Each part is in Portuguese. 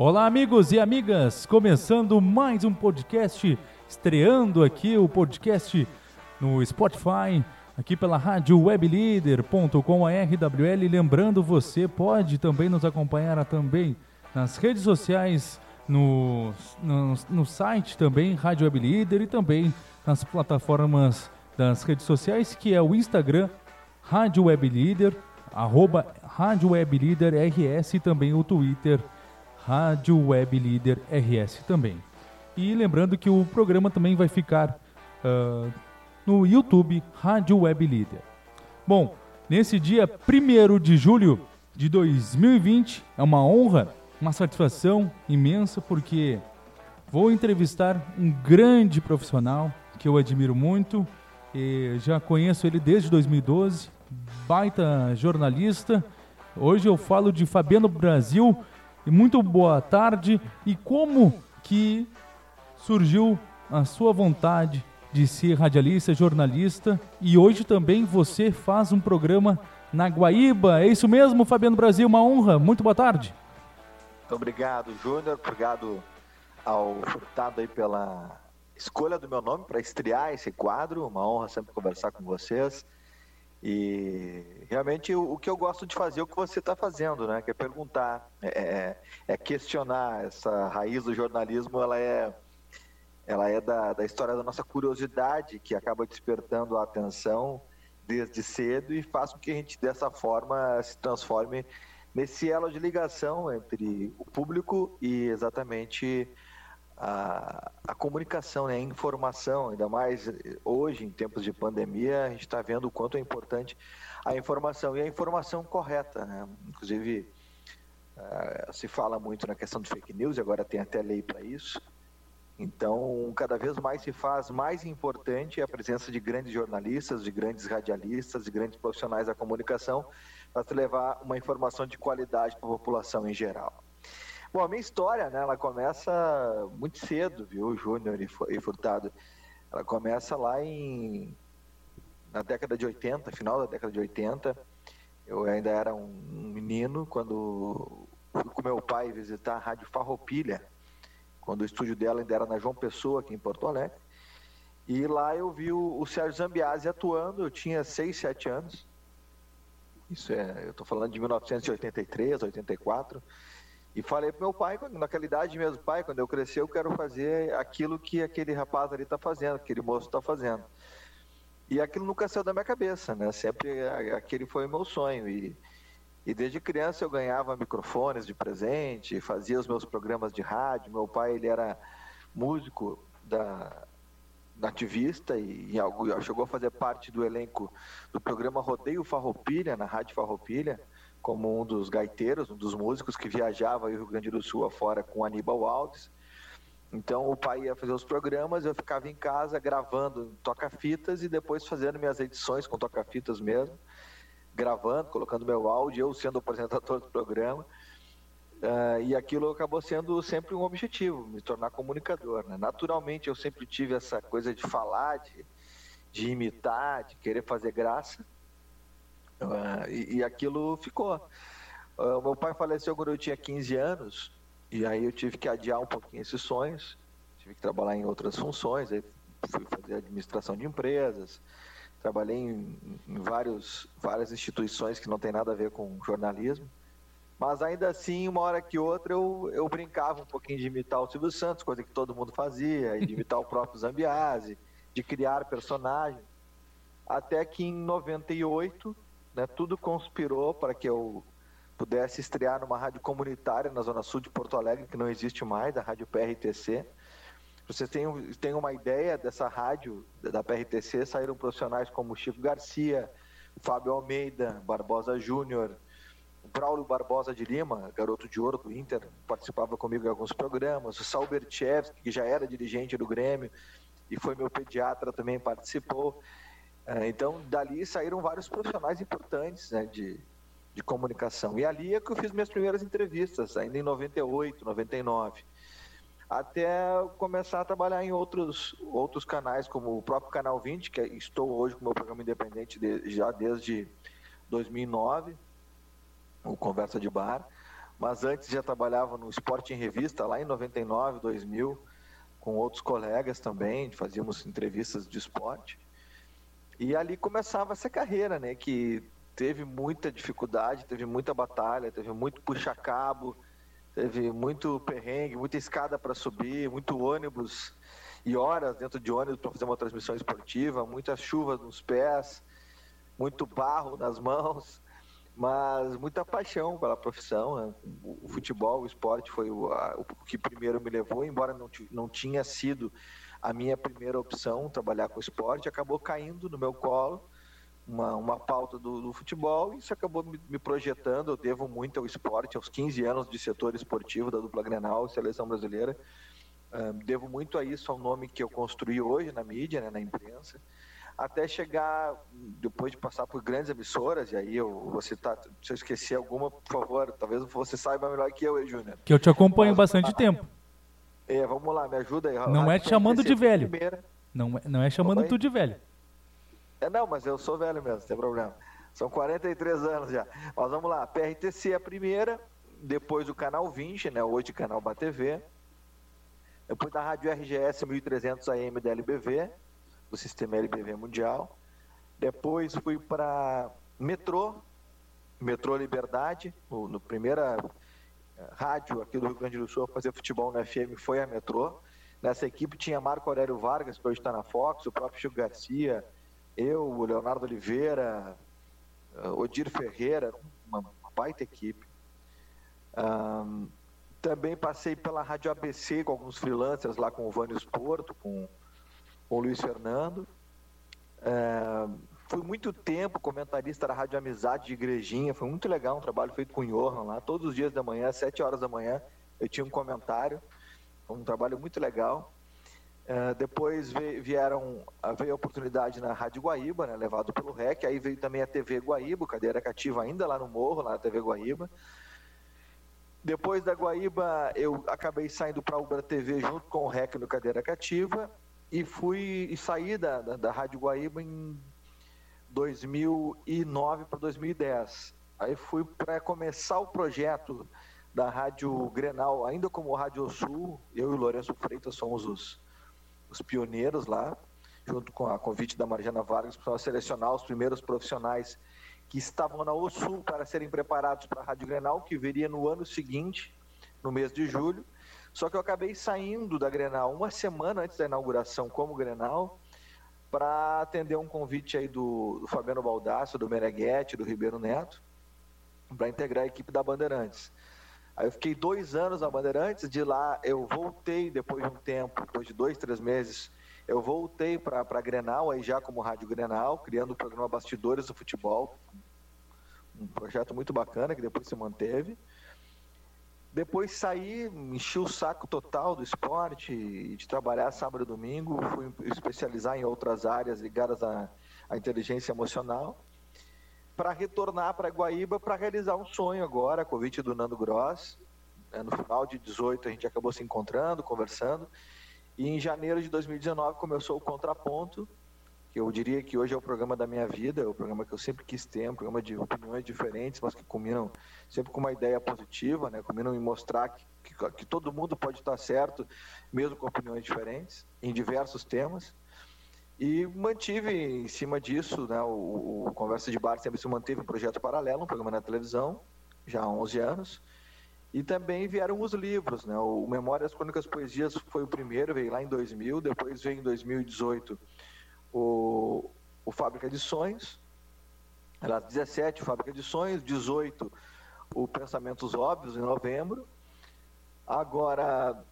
Olá, amigos e amigas, começando mais um podcast, estreando aqui o podcast no Spotify, aqui pela rádio RWL. Lembrando, você pode também nos acompanhar também nas redes sociais, no, no, no site também, Rádio Web Líder, e também nas plataformas das redes sociais, que é o Instagram, Rádio Web Líder, arroba Rádio Web Líder RS e também o Twitter, Rádio Web Líder RS também. E lembrando que o programa também vai ficar uh, no YouTube Rádio Web Líder. Bom, nesse dia 1 de julho de 2020, é uma honra, uma satisfação imensa, porque vou entrevistar um grande profissional que eu admiro muito, e já conheço ele desde 2012, baita jornalista. Hoje eu falo de Fabiano Brasil e muito boa tarde. E como que surgiu a sua vontade de ser radialista, jornalista e hoje também você faz um programa na Guaíba. É isso mesmo, Fabiano Brasil, uma honra. Muito boa tarde. Muito obrigado, Júnior. Obrigado ao Furtado aí pela escolha do meu nome para estrear esse quadro. Uma honra sempre conversar com vocês. E realmente o, o, que eu gosto de fazer é o que você está fazendo, né? Que é perguntar, é, é, é, questionar. Essa raiz do jornalismo, ela é, ela é da, da história da nossa curiosidade, que acaba despertando a atenção desde cedo e faz com que a gente, dessa forma, se transforme nesse elo de ligação entre o público e exatamente a, a comunicação, né, a informação, ainda mais hoje, em tempos de pandemia, a gente está vendo o quanto é importante a informação e a informação correta. Né? Inclusive, uh, se fala muito na questão de fake news, agora tem até lei para isso. Então, cada vez mais se faz mais importante a presença de grandes jornalistas, de grandes radialistas, de grandes profissionais da comunicação para levar uma informação de qualidade para a população em geral. Bom, a minha história, né, ela começa muito cedo, viu, Júnior e Furtado. Ela começa lá em na década de 80, final da década de 80. Eu ainda era um menino quando fui com meu pai visitar a Rádio Farroupilha, quando o estúdio dela ainda era na João Pessoa, aqui em Porto Alegre. E lá eu vi o, o Sérgio Zambiasi atuando, eu tinha 6, 7 anos. Isso é, eu estou falando de 1983, 84. E falei pro meu pai, naquela idade mesmo, pai, quando eu crescer eu quero fazer aquilo que aquele rapaz ali está fazendo, aquele moço está fazendo. E aquilo nunca saiu da minha cabeça, né? Sempre aquele foi o meu sonho. E, e desde criança eu ganhava microfones de presente, fazia os meus programas de rádio. Meu pai, ele era músico da, nativista e, e chegou a fazer parte do elenco do programa Rodeio Farroupilha, na Rádio Farroupilha como um dos gaiteiros, um dos músicos que viajava o Rio Grande do Sul afora com Aníbal Alves. Então o pai ia fazer os programas, eu ficava em casa gravando toca-fitas e depois fazendo minhas edições com toca-fitas mesmo, gravando, colocando meu áudio, eu sendo o apresentador do programa. Uh, e aquilo acabou sendo sempre um objetivo, me tornar comunicador. Né? Naturalmente eu sempre tive essa coisa de falar, de, de imitar, de querer fazer graça. Uh, e, e, aquilo ficou. Uh, meu pai faleceu quando eu tinha 15 anos, e aí eu tive que adiar um pouquinho esses sonhos, tive que trabalhar em outras funções, aí fui fazer administração de empresas, trabalhei em, em vários, várias instituições que não tem nada a ver com jornalismo, mas ainda assim, uma hora que outra, eu, eu brincava um pouquinho de imitar o Silvio Santos, coisa que todo mundo fazia, de imitar o próprio Zambiase, de criar personagens, até que em 98 né, tudo conspirou para que eu pudesse estrear numa rádio comunitária na Zona Sul de Porto Alegre, que não existe mais, a Rádio PRTC. Vocês têm uma ideia dessa rádio, da PRTC, saíram profissionais como Chico Garcia, Fábio Almeida, Barbosa Júnior, Braulio Barbosa de Lima, garoto de ouro do Inter, participava comigo em alguns programas, o Salberchevski, que já era dirigente do Grêmio e foi meu pediatra, também participou. É, então, dali saíram vários profissionais importantes né, de, de comunicação. E ali é que eu fiz minhas primeiras entrevistas, ainda em 98, 99. Até começar a trabalhar em outros, outros canais, como o próprio Canal 20, que estou hoje com o meu programa independente de, já desde 2009, o Conversa de Bar. mas antes já trabalhava no Esporte em Revista, lá em 99, 2000, com outros colegas também, fazíamos entrevistas de esporte. E ali começava essa carreira, né, que teve muita dificuldade, teve muita batalha, teve muito puxa-cabo, teve muito perrengue, muita escada para subir, muito ônibus e horas dentro de ônibus para fazer uma transmissão esportiva, muitas chuvas nos pés, muito barro nas mãos, mas muita paixão pela profissão. Né? O futebol, o esporte foi o, a, o, que primeiro me levou, embora não, não tinha sido a minha primeira opção trabalhar com esporte, acabou caindo no meu colo uma, uma pauta do, do futebol e isso acabou me, me, projetando. Eu devo muito ao esporte, aos 15 anos de setor esportivo da dupla Grenal Seleção Brasileira. Devo muito a isso, ao nome que eu construí hoje na mídia, né, na imprensa, até chegar, depois de passar por grandes emissoras, e aí eu vou citar, se eu esquecer alguma, por favor, talvez você saiba melhor que eu, Júnior. Que eu te acompanho Mas, bastante tempo. É, vamos lá, me ajuda aí. Não é te chamando de velho. Não, é, não é chamando tu de velho. É, não, mas eu sou velho mesmo, não tem problema. São 43 anos já. Mas vamos lá, PRTC é a primeira, depois o Canal 20, né, hoje Canal BATV, depois da Rádio RGS 1300 AM da LBV, do Sistema LBV Mundial. Depois fui para Metrô, Metrô Liberdade, no, no primeira rádio aqui do Rio Grande do Sul fazer futebol na FM foi a Metrô. Nessa equipe tinha Marco Aurélio Vargas, que hoje está na Fox, o próprio Chico Garcia, eu, o Leonardo Oliveira, Odir Ferreira, uma, baita equipe. Um, também passei pela Rádio ABC com alguns freelancers lá com o Vânios Porto, com, com o Luiz Fernando. Uh, fui muito tempo comentarista da Rádio Amizade de Igrejinha, foi muito legal um trabalho feito com o Johan lá, todos os dias da manhã, às 7 horas da manhã, eu tinha um comentário, um trabalho muito legal. Uh, depois vieram, veio a oportunidade na Rádio Guaíba, né, levado pelo REC, aí veio também a TV Guaíba, cadeira cativa ainda lá no Morro, lá na TV Guaíba. Depois da Guaíba, eu acabei saindo para a Ubra TV junto com o REC no Cadeira Cativa e fui e saí da, da, da Rádio Guaíba em 2009 para 2010. Aí fui para começar o projeto da Rádio Grenal, ainda como Rádio Sul, eu e o Lourenço Freitas somos os os pioneiros lá, junto com a convite da Marjana Vargas, para selecionar os primeiros profissionais que estavam na OSU para serem preparados para a Rádio Grenal, que viria no ano seguinte, no mês de julho. Só que eu acabei saindo da Grenal uma semana antes da inauguração como Grenal, para atender um convite aí do, do Fabiano Baldasso, do Meneghetti, do Ribeiro Neto, para integrar a equipe da Bandeirantes. Aí eu fiquei dois anos na Bandeirantes, de lá eu voltei depois de um tempo, depois de dois, três meses, eu voltei para Grenal, aí já como Rádio Grenal, criando o programa Bastidores do Futebol, um projeto muito bacana que depois se manteve. Depois saí, enchi o saco total do esporte, de trabalhar sábado e domingo, fui especializar em outras áreas ligadas à, à inteligência emocional para retornar para Guaíba para realizar um sonho agora, convite do Nando Gross. É, no final de 18 a gente acabou se encontrando, conversando. E em janeiro de 2019 começou o Contraponto, eu diria que hoje é o programa da minha vida, é o programa que eu sempre quis ter, um programa de opiniões diferentes, mas que combinam sempre com uma ideia positiva, né? combinam em mostrar que, que, que todo mundo pode estar certo, mesmo com opiniões diferentes, em diversos temas. E mantive em cima disso, né, o, o, Conversa de Bar sempre se manteve um projeto paralelo, um programa na televisão, já há 11 anos. E também vieram os livros, né? O Memórias Crônicas Poesias foi o primeiro, veio lá em 2000, depois veio em 2018 o, o Fábrica de Sonhos, aliás, 17 Fábrica de Sonhos, 18 o Pensamentos Óbvios em novembro. Agora,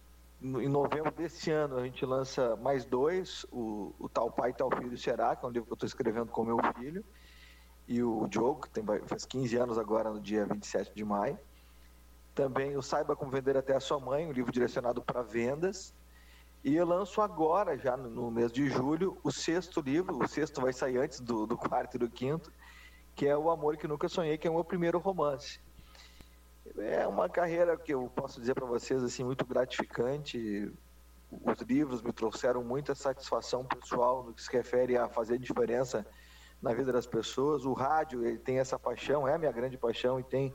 em novembro desse ano a gente lança mais dois, o, o Tal Pai, Tal Filho Será, que é um livro que eu estou escrevendo com meu filho, e o Diogo, que tem, faz 15 anos agora, no dia 27 de maio. Também o Saiba Como Vender Até a Sua Mãe, um livro direcionado para vendas. E eu lanço agora, já no mês de julho, o sexto livro, o sexto vai sair antes do, do quarto e do quinto, que é O Amor Que Nunca Sonhei, que é o meu primeiro romance. É uma carreira que eu posso dizer para vocês assim muito gratificante. Os livros me trouxeram muita satisfação pessoal no que se refere a fazer diferença na vida das pessoas. O rádio ele tem essa paixão, é a minha grande paixão e tem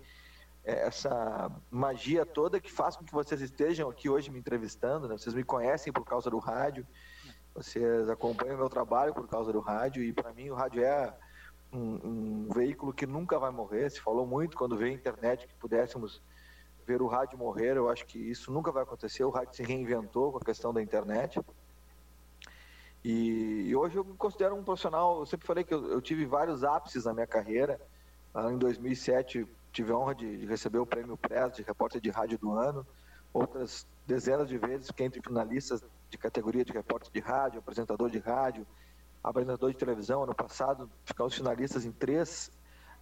essa magia toda que faz com que vocês estejam aqui hoje me entrevistando. Né? Vocês me conhecem por causa do rádio, vocês acompanham meu trabalho por causa do rádio e para mim o rádio é um, um, veículo que nunca vai morrer. Se falou muito quando veio a internet que pudéssemos ver o rádio morrer. Eu acho que isso nunca vai acontecer. O rádio se reinventou com a questão da internet. E, e hoje eu me considero um profissional. Eu sempre falei que eu, eu tive vários ápices na minha carreira. Em 2007 tive a honra de, de receber o prêmio Press de repórter de rádio do ano. Outras dezenas de vezes fiquei entre finalistas de categoria de repórter de rádio, apresentador de rádio, apresentador de televisão. Ano passado ficamos finalistas em três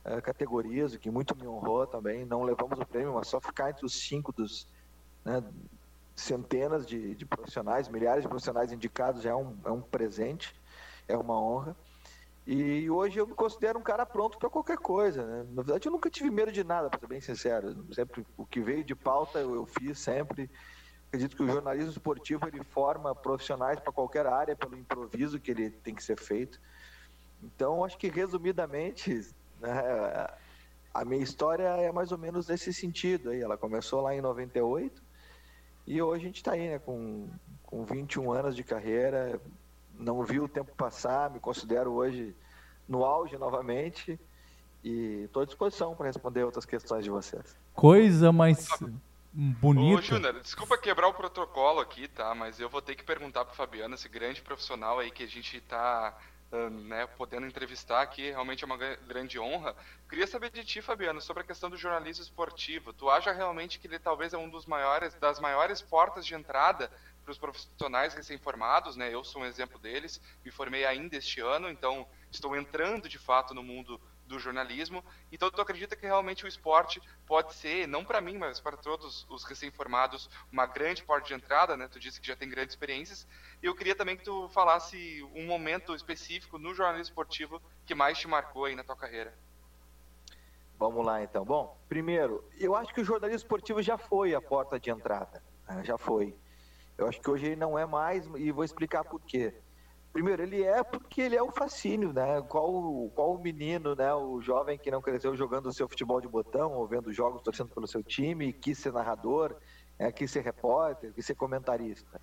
uh, categorias, o que muito me honrou também. Não levamos o prêmio, mas só ficar entre os cinco dos né, centenas de, de, profissionais, milhares de profissionais indicados já é um, é um presente, é uma honra. E hoje eu me considero um cara pronto para qualquer coisa. Né? Na verdade, eu nunca tive medo de nada, para ser bem sincero. Sempre o que veio de pauta eu, eu fiz sempre. Acredito que o jornalismo esportivo ele forma profissionais para qualquer área pelo improviso que ele tem que ser feito. Então, acho que resumidamente, né, a minha história é mais ou menos nesse sentido. Aí. Ela começou lá em 98 e hoje a gente está aí, né, com, com 21 anos de carreira. Não vi o tempo passar, me considero hoje no auge novamente e estou à disposição para responder outras questões de vocês. Coisa mais bonito. Ô, Júnior, desculpa quebrar o protocolo aqui, tá? Mas eu vou ter que perguntar pro Fabiano, esse grande profissional aí que a gente tá uh, né, podendo entrevistar aqui, realmente é uma grande honra. Queria saber de ti, Fabiano, sobre a questão do jornalismo esportivo. Tu acha realmente que ele talvez é um dos maiores, das maiores portas de entrada para os profissionais recém-formados, né? Eu sou um exemplo deles, me formei ainda este ano, então estou entrando de fato no mundo do jornalismo. Então, tu acredita que realmente o esporte pode ser, não para mim, mas para todos os recém-formados, uma grande porta de entrada, né? Tu disse que já tem grandes experiências. Eu queria também que tu falasse um momento específico no jornalismo esportivo que mais te marcou aí na tua carreira. Vamos lá, então. Bom, primeiro, eu acho que o jornalismo esportivo já foi a porta de entrada. Né? Já foi. Eu acho que hoje ele não é mais, e vou explicar por quê. Primeiro, ele é porque ele é o fascínio, né? Qual, qual o menino, né? O jovem que não cresceu jogando o seu futebol de botão, ou vendo jogos, torcendo pelo seu time, quis ser narrador, é, quis ser repórter, quis ser comentarista.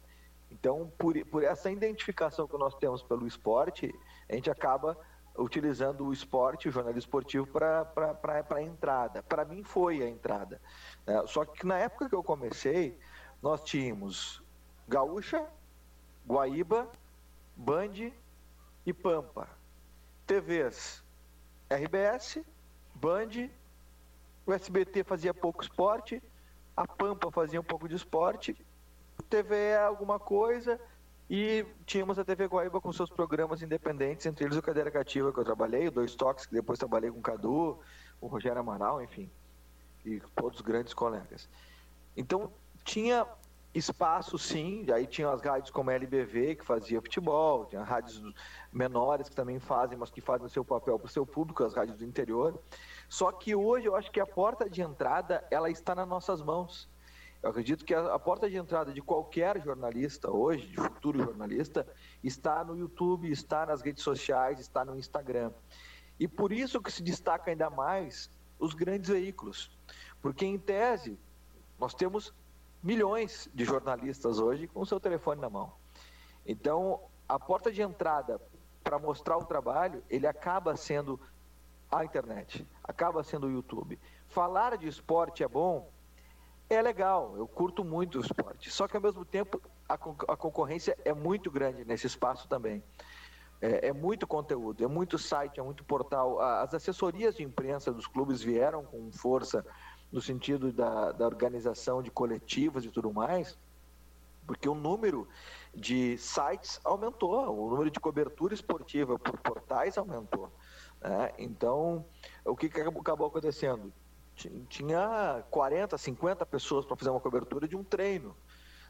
Então, por, por essa identificação que nós temos pelo esporte, a gente acaba utilizando o esporte, o jornalismo esportivo, para entrada. Para mim, foi a entrada. Né? Só que na época que eu comecei, nós tínhamos Gaúcha, Guaíba, Band e Pampa. TVs RBS, Band, o SBT fazia pouco esporte, a Pampa fazia um pouco de esporte, TVE alguma coisa e tínhamos a TV Guaíba com seus programas independentes, entre eles o Cadeira Cativa que eu trabalhei, o Dois Toques, que depois trabalhei com o Cadu, o Rogério Amaral, enfim, e todos os grandes colegas. Então, tinha espaço sim, aí tinha as rádios como a LBV que fazia futebol, tinha rádios menores que também fazem, mas que fazem o seu papel para o seu público, as rádios do interior. Só que hoje eu acho que a porta de entrada ela está nas nossas mãos. Eu acredito que a, a porta de entrada de qualquer jornalista hoje, de futuro jornalista, está no YouTube, está nas redes sociais, está no Instagram. E por isso que se destaca ainda mais os grandes veículos. Porque em tese, nós temos milhões de jornalistas hoje com o seu telefone na mão. Então, a porta de entrada para mostrar o trabalho, ele acaba sendo a internet, acaba sendo o YouTube. Falar de esporte é bom, é legal, eu curto muito o esporte. Só que ao mesmo tempo a, a concorrência é muito grande nesse espaço também. É, é, muito conteúdo, é muito site, é muito portal. As assessorias de imprensa dos clubes vieram com força no sentido da, da organização de coletivos e tudo mais, porque o número de sites aumentou, o número de cobertura esportiva por portais aumentou. Né? Então, o que acabou acontecendo? Tinha 40, 50 pessoas para fazer uma cobertura de um treino.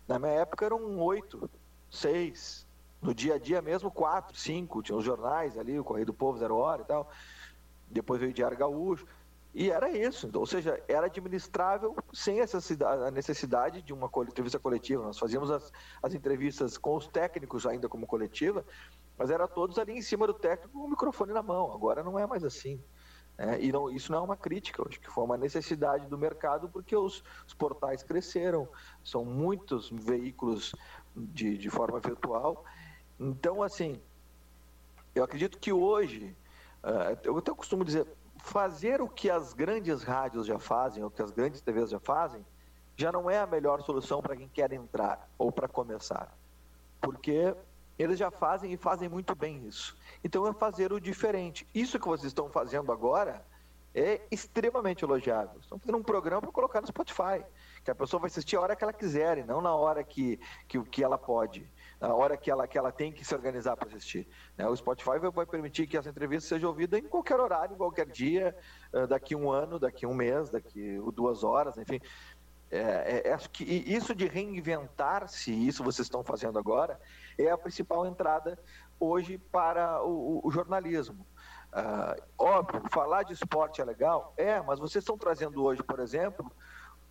Na minha época eram oito, seis. No dia a dia mesmo, quatro, cinco. Tinha os jornais ali, o Correio do Povo, Zero Hora e tal. Depois veio o Diário Gaúcho. E era isso, então, ou seja, era administrável sem essa a necessidade de uma entrevista coletiva. Nós fazíamos as, as entrevistas com os técnicos ainda como coletiva, mas era todos ali em cima do técnico com o microfone na mão. Agora não é mais assim. É, e não, isso não é uma crítica, eu acho que foi uma necessidade do mercado, porque os, os portais cresceram, são muitos veículos de, de forma virtual. Então, assim, eu acredito que hoje, uh, eu até costumo dizer, fazer o que as grandes rádios já fazem, ou que as grandes TVs já fazem, já não é a melhor solução para quem quer entrar ou para começar. Porque eles já fazem e fazem muito bem isso. Então é fazer o diferente. Isso que vocês estão fazendo agora é extremamente elogiável. Estão fazendo um programa para colocar no Spotify, que a pessoa vai assistir a hora que ela quiser, e não na hora que, que, que ela pode, na hora que ela, que ela tem que se organizar para assistir. Né? O Spotify vai permitir que essa entrevista seja ouvida em qualquer horário, em qualquer dia, daqui um ano, daqui um mês, daqui duas horas, enfim. É, é, que isso de reinventar-se, isso vocês estão fazendo agora, é a principal entrada hoje para o, o jornalismo. Uh, óbvio, falar de esporte é legal, é, mas vocês estão trazendo hoje, por exemplo,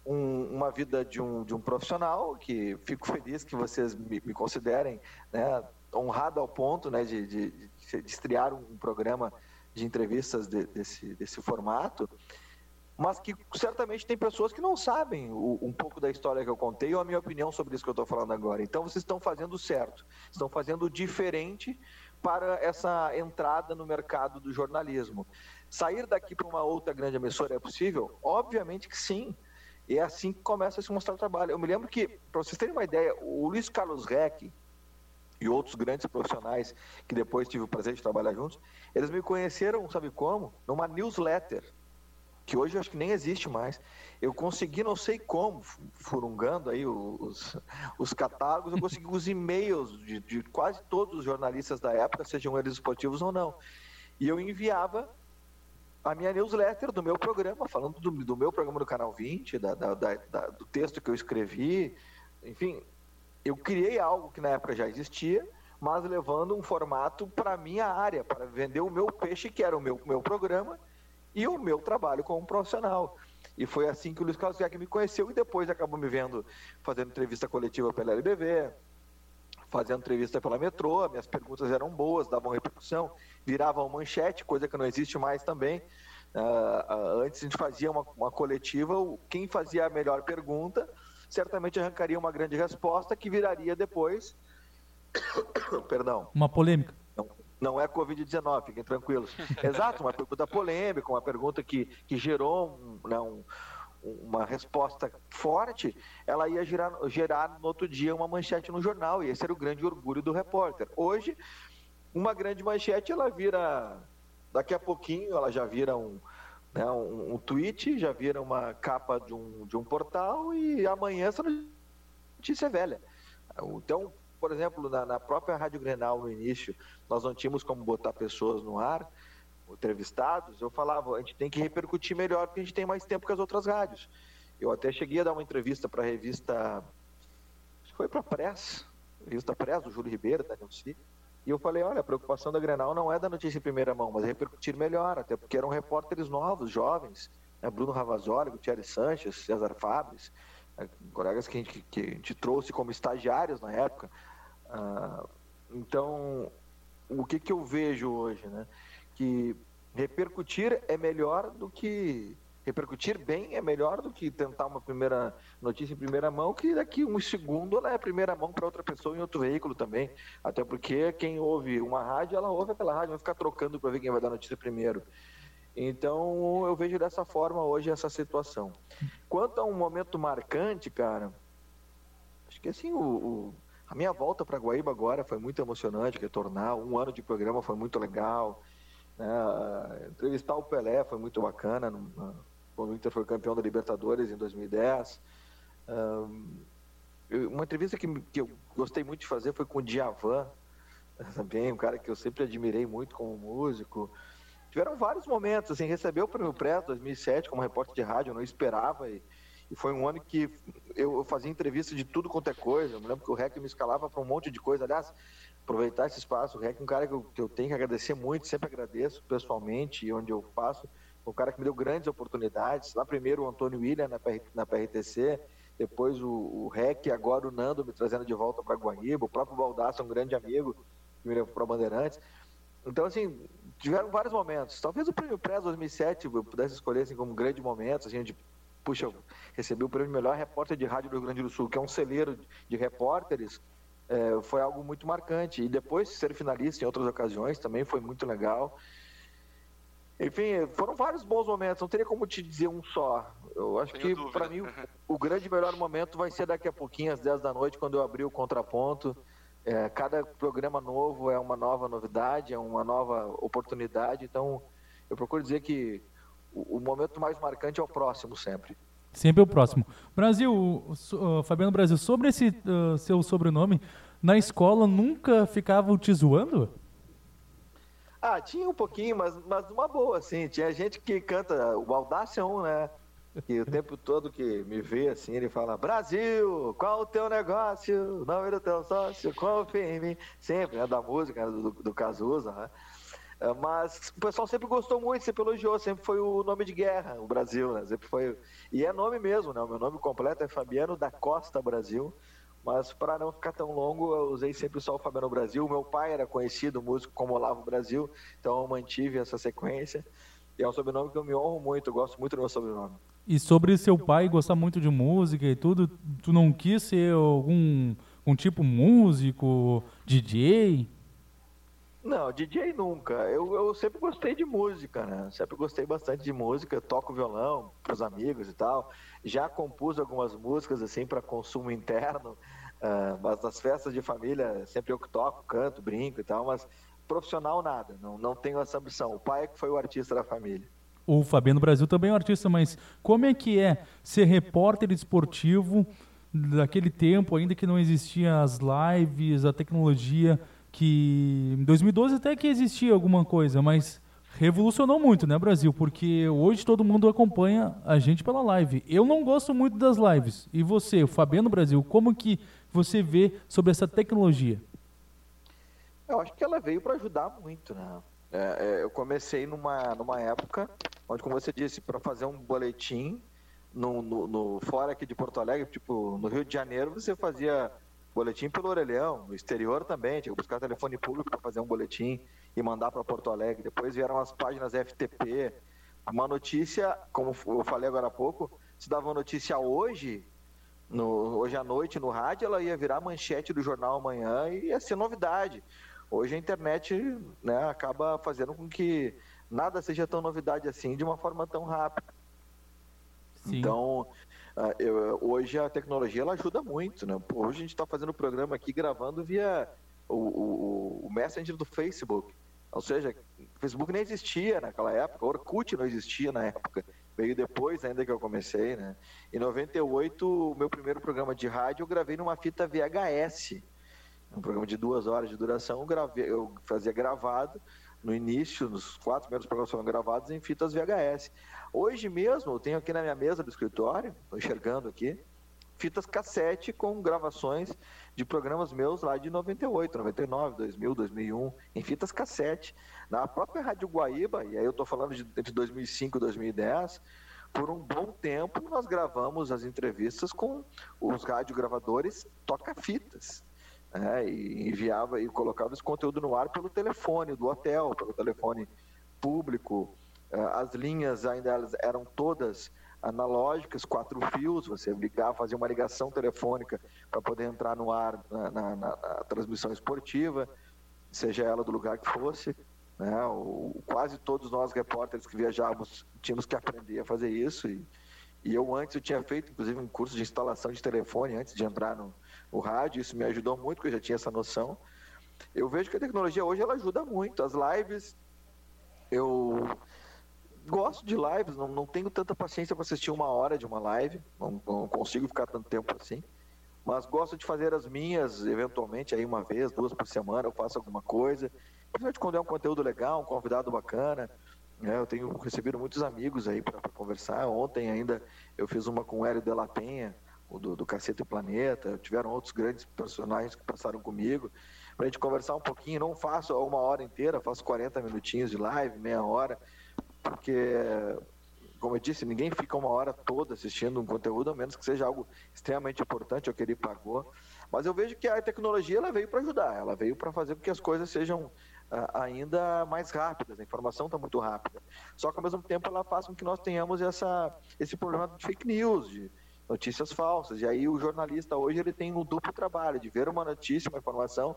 um, uma vida de um, de um profissional que fico feliz que vocês me, me considerem né, honrado ao ponto né, de, de, de, estrear um programa de entrevistas de, desse, desse formato mas que certamente tem pessoas que não sabem o, um pouco da história que eu contei ou a minha opinião sobre isso que eu estou falando agora. Então vocês estão fazendo certo, estão fazendo diferente para essa entrada no mercado do jornalismo. Sair daqui para uma outra grande emissora é possível? Obviamente que sim. E é assim que começa a se mostrar o trabalho. Eu me lembro que, para vocês terem uma ideia, o Luiz Carlos Reck e outros grandes profissionais que depois tive o prazer de trabalhar juntos, eles me conheceram, sabe como? Numa newsletter que hoje eu acho que nem existe mais. Eu consegui, não sei como, furungando aí os, os catálogos, eu consegui os e-mails de, de, quase todos os jornalistas da época, sejam eles esportivos ou não. E eu enviava a minha newsletter do meu programa, falando do, do meu programa do Canal 20, da, da, da, do texto que eu escrevi, enfim, eu criei algo que na época já existia, mas levando um formato para a minha área, para vender o meu peixe, que era o meu, meu programa, e o meu trabalho como profissional. E foi assim que o Luiz Carlos me conheceu e depois acabou me vendo fazendo entrevista coletiva pela LBV, fazendo entrevista pela Metrô, minhas perguntas eram boas, davam repercussão, viravam manchete, coisa que não existe mais também. Uh, antes a gente fazia uma, uma coletiva, quem fazia a melhor pergunta certamente arrancaria uma grande resposta que viraria depois. Perdão. Uma polêmica. Não é Covid-19, fiquem tranquilos. Exato, uma pergunta polêmica, uma pergunta que, que gerou um, né, um, uma resposta forte, ela ia gerar, gerar no outro dia uma manchete no jornal, e esse era o grande orgulho do repórter. Hoje, uma grande manchete, ela vira, daqui a pouquinho, ela já vira um, né, um, um tweet, já vira uma capa de um, de um portal, e amanhã essa notícia é velha. Então, por exemplo, na, na, própria Rádio Grenal no início, nós não tínhamos como botar pessoas no ar, entrevistados, eu falava, a gente tem que repercutir melhor porque a gente tem mais tempo que as outras rádios. Eu até cheguei a dar uma entrevista para a revista, acho que foi para a Press, revista Press, do Júlio Ribeiro, da Nilce, e eu falei, olha, a preocupação da Grenal não é da notícia em primeira mão, mas é repercutir melhor, até porque eram repórteres novos, jovens, né? Bruno Ravazoli, Gutierre Sanches, César Fabres, né? colegas que a, gente, que a gente trouxe como estagiários na época, ah, então, o que, que eu vejo hoje, né? Que repercutir é melhor do que repercutir bem é melhor do que tentar uma primeira notícia em primeira mão, que daqui um segundo ela é primeira mão para outra pessoa em outro veículo também. Até porque quem ouve uma rádio, ela ouve aquela rádio, vai ficar trocando para ver quem vai dar notícia primeiro. Então eu vejo dessa forma hoje essa situação. Quanto a um momento marcante, cara, acho que assim, o, o a minha volta para Guaíba agora foi muito emocionante, retornar. Um ano de programa foi muito legal. Né? Entrevistar o Pelé foi muito bacana, quando o Inter foi campeão da Libertadores em 2010. Um, uma entrevista que, que eu gostei muito de fazer foi com o Djavan, também, um cara que eu sempre admirei muito como músico. Tiveram vários momentos, assim, recebeu o Prêmio Press 2007 como repórter de rádio, eu não esperava e e foi um ano que eu, fazia entrevista de tudo quanto é coisa. Eu me lembro que o REC me escalava para um monte de coisa. Aliás, aproveitar esse espaço, o REC é um cara que eu, que eu tenho que agradecer muito, sempre agradeço pessoalmente, onde eu faço. Um cara que me deu grandes oportunidades. Lá primeiro o Antônio William na, PR, na PRTC, depois o, o REC, agora o Nando me trazendo de volta para Guaíba, o próprio Baldasso, um grande amigo, que me levou para Bandeirantes. Então, assim, tiveram vários momentos. Talvez o Prêmio Press 2007 eu pudesse escolher assim, como um grande momento, assim, de, puxa, recebi o prêmio melhor repórter de rádio do Rio Grande do Sul, que é um celeiro de repórteres, é, foi algo muito marcante. E depois ser finalista em outras ocasiões também foi muito legal. Enfim, foram vários bons momentos, não teria como te dizer um só. Eu acho Tenho que, para mim, o, o, grande melhor momento vai ser daqui a pouquinho, às 10 da noite, quando eu abrir o contraponto. É, cada programa novo é uma nova novidade, é uma nova oportunidade. Então, eu procuro dizer que o, o momento mais marcante é o próximo sempre. Sempre o próximo. Brasil, uh, Fabiano Brasil, sobre esse uh, seu sobrenome, na escola nunca ficava te zoando? Ah, tinha um pouquinho, mas, mas uma boa, assim. Tinha gente que canta o Audácia 1, né? E o tempo todo que me vê assim, ele fala: Brasil, qual o teu negócio? O nome do teu sócio, confia em mim. Sempre, né? Da música, do, do Cazuza, né? É, mas o pessoal sempre gostou muito, sempre elogiou, sempre foi o nome de guerra, o Brasil, né? Sempre foi. E é nome mesmo, né? O meu nome completo é Fabiano da Costa Brasil. Mas para não ficar tão longo, eu usei sempre só o Fabiano Brasil. Meu pai era conhecido músico como Olavo Brasil, então eu mantive essa sequência. E é um sobrenome que eu me honro muito, eu gosto muito do meu sobrenome. E sobre seu pai gostar muito de música e tudo, tu não quis ser algum um tipo músico, DJ? Não, DJ nunca. Eu, eu sempre gostei de música, né? Sempre gostei bastante de música. toco violão para os amigos e tal. Já compus algumas músicas assim para consumo interno. Uh, mas nas festas de família, sempre eu que toco, canto, brinco e tal, mas profissional nada, não, não tenho essa ambição. O pai é que foi o artista da família. O Fabiano Brasil também é um artista, mas como é que é ser repórter esportivo daquele tempo, ainda que não existiam as lives, a tecnologia, que em 2012 até que existia alguma coisa, mas revolucionou muito, né, Brasil? Porque hoje todo mundo acompanha a gente pela live. Eu não gosto muito das lives. E você, o Fabiano Brasil, como que você vê sobre essa tecnologia? Eu acho que ela veio para ajudar muito, né? É, é, eu comecei numa, numa época onde, como você disse, para fazer um boletim no, no, no, fora aqui de Porto Alegre, tipo no Rio de Janeiro, você fazia boletim pelo orelhão, no exterior também, tinha que buscar telefone público para fazer um boletim e mandar para Porto Alegre. Depois vieram as páginas FTP. Uma notícia, como eu falei agora há pouco, se dava uma notícia hoje, no, hoje à noite no rádio, ela ia virar manchete do jornal amanhã e ia ser novidade. Hoje a internet né, acaba fazendo com que nada seja tão novidade assim de uma forma tão rápida. Sim. Então, eu, hoje a tecnologia ela ajuda muito. Né? Hoje a gente está fazendo o programa aqui gravando via o, o, o Messenger do Facebook. Ou seja, o Facebook nem existia naquela época, o Orkut não existia na época. Veio depois ainda que eu comecei, né? Em 98, o meu primeiro programa de rádio eu gravei numa fita VHS. Um programa de duas horas de duração, eu, gravei, eu fazia gravado no início, nos quatro primeiros programas foram gravados em fitas VHS. Hoje mesmo, eu tenho aqui na minha mesa do escritório, estou enxergando aqui, fitas cassete com gravações de programas meus lá de 98, 99, 2000, 2001, em fitas cassete. Na própria Rádio Guaíba, e aí eu estou falando de entre 2005 e 2010, por um bom tempo nós gravamos as entrevistas com os radiogravadores toca-fitas. Né, e enviava e colocava esse conteúdo no ar pelo telefone do hotel, pelo telefone público. Eh, as linhas ainda eram todas analógicas, quatro fios, você ligava, fazia uma ligação telefônica para poder entrar no ar na, na, na, na, transmissão esportiva, seja ela do lugar que fosse. Né? O, quase todos nós repórteres que viajávamos tínhamos que aprender a fazer isso. E, e eu antes eu tinha feito, inclusive, um curso de instalação de telefone antes de entrar no, no rádio, isso me ajudou muito, porque eu já tinha essa noção. Eu vejo que a tecnologia hoje ela ajuda muito. As lives, eu gosto de lives, não, não tenho tanta paciência para assistir uma hora de uma live, não, não, consigo ficar tanto tempo assim. Mas gosto de fazer as minhas, eventualmente, aí uma vez, duas por semana, eu faço alguma coisa. Principalmente quando é um conteúdo legal, um convidado bacana. Né? Eu tenho recebido muitos amigos aí para conversar. Ontem ainda eu fiz uma com o Hélio de la Penha, o do, do Cacete e Planeta. Tiveram outros grandes personagens que passaram comigo para a gente conversar um pouquinho. Não faço uma hora inteira, faço 40 minutinhos de live, meia hora porque, como eu disse, ninguém fica uma hora toda assistindo um conteúdo, a menos que seja algo extremamente importante, ou que ele pagou. Mas eu vejo que a tecnologia ela veio para ajudar, ela veio para fazer com que as coisas sejam uh, ainda mais rápidas, a informação está muito rápida. Só que ao mesmo tempo ela faz com que nós tenhamos essa, esse problema de fake news, de notícias falsas. E aí o jornalista hoje ele tem um duplo trabalho de ver uma notícia, uma informação,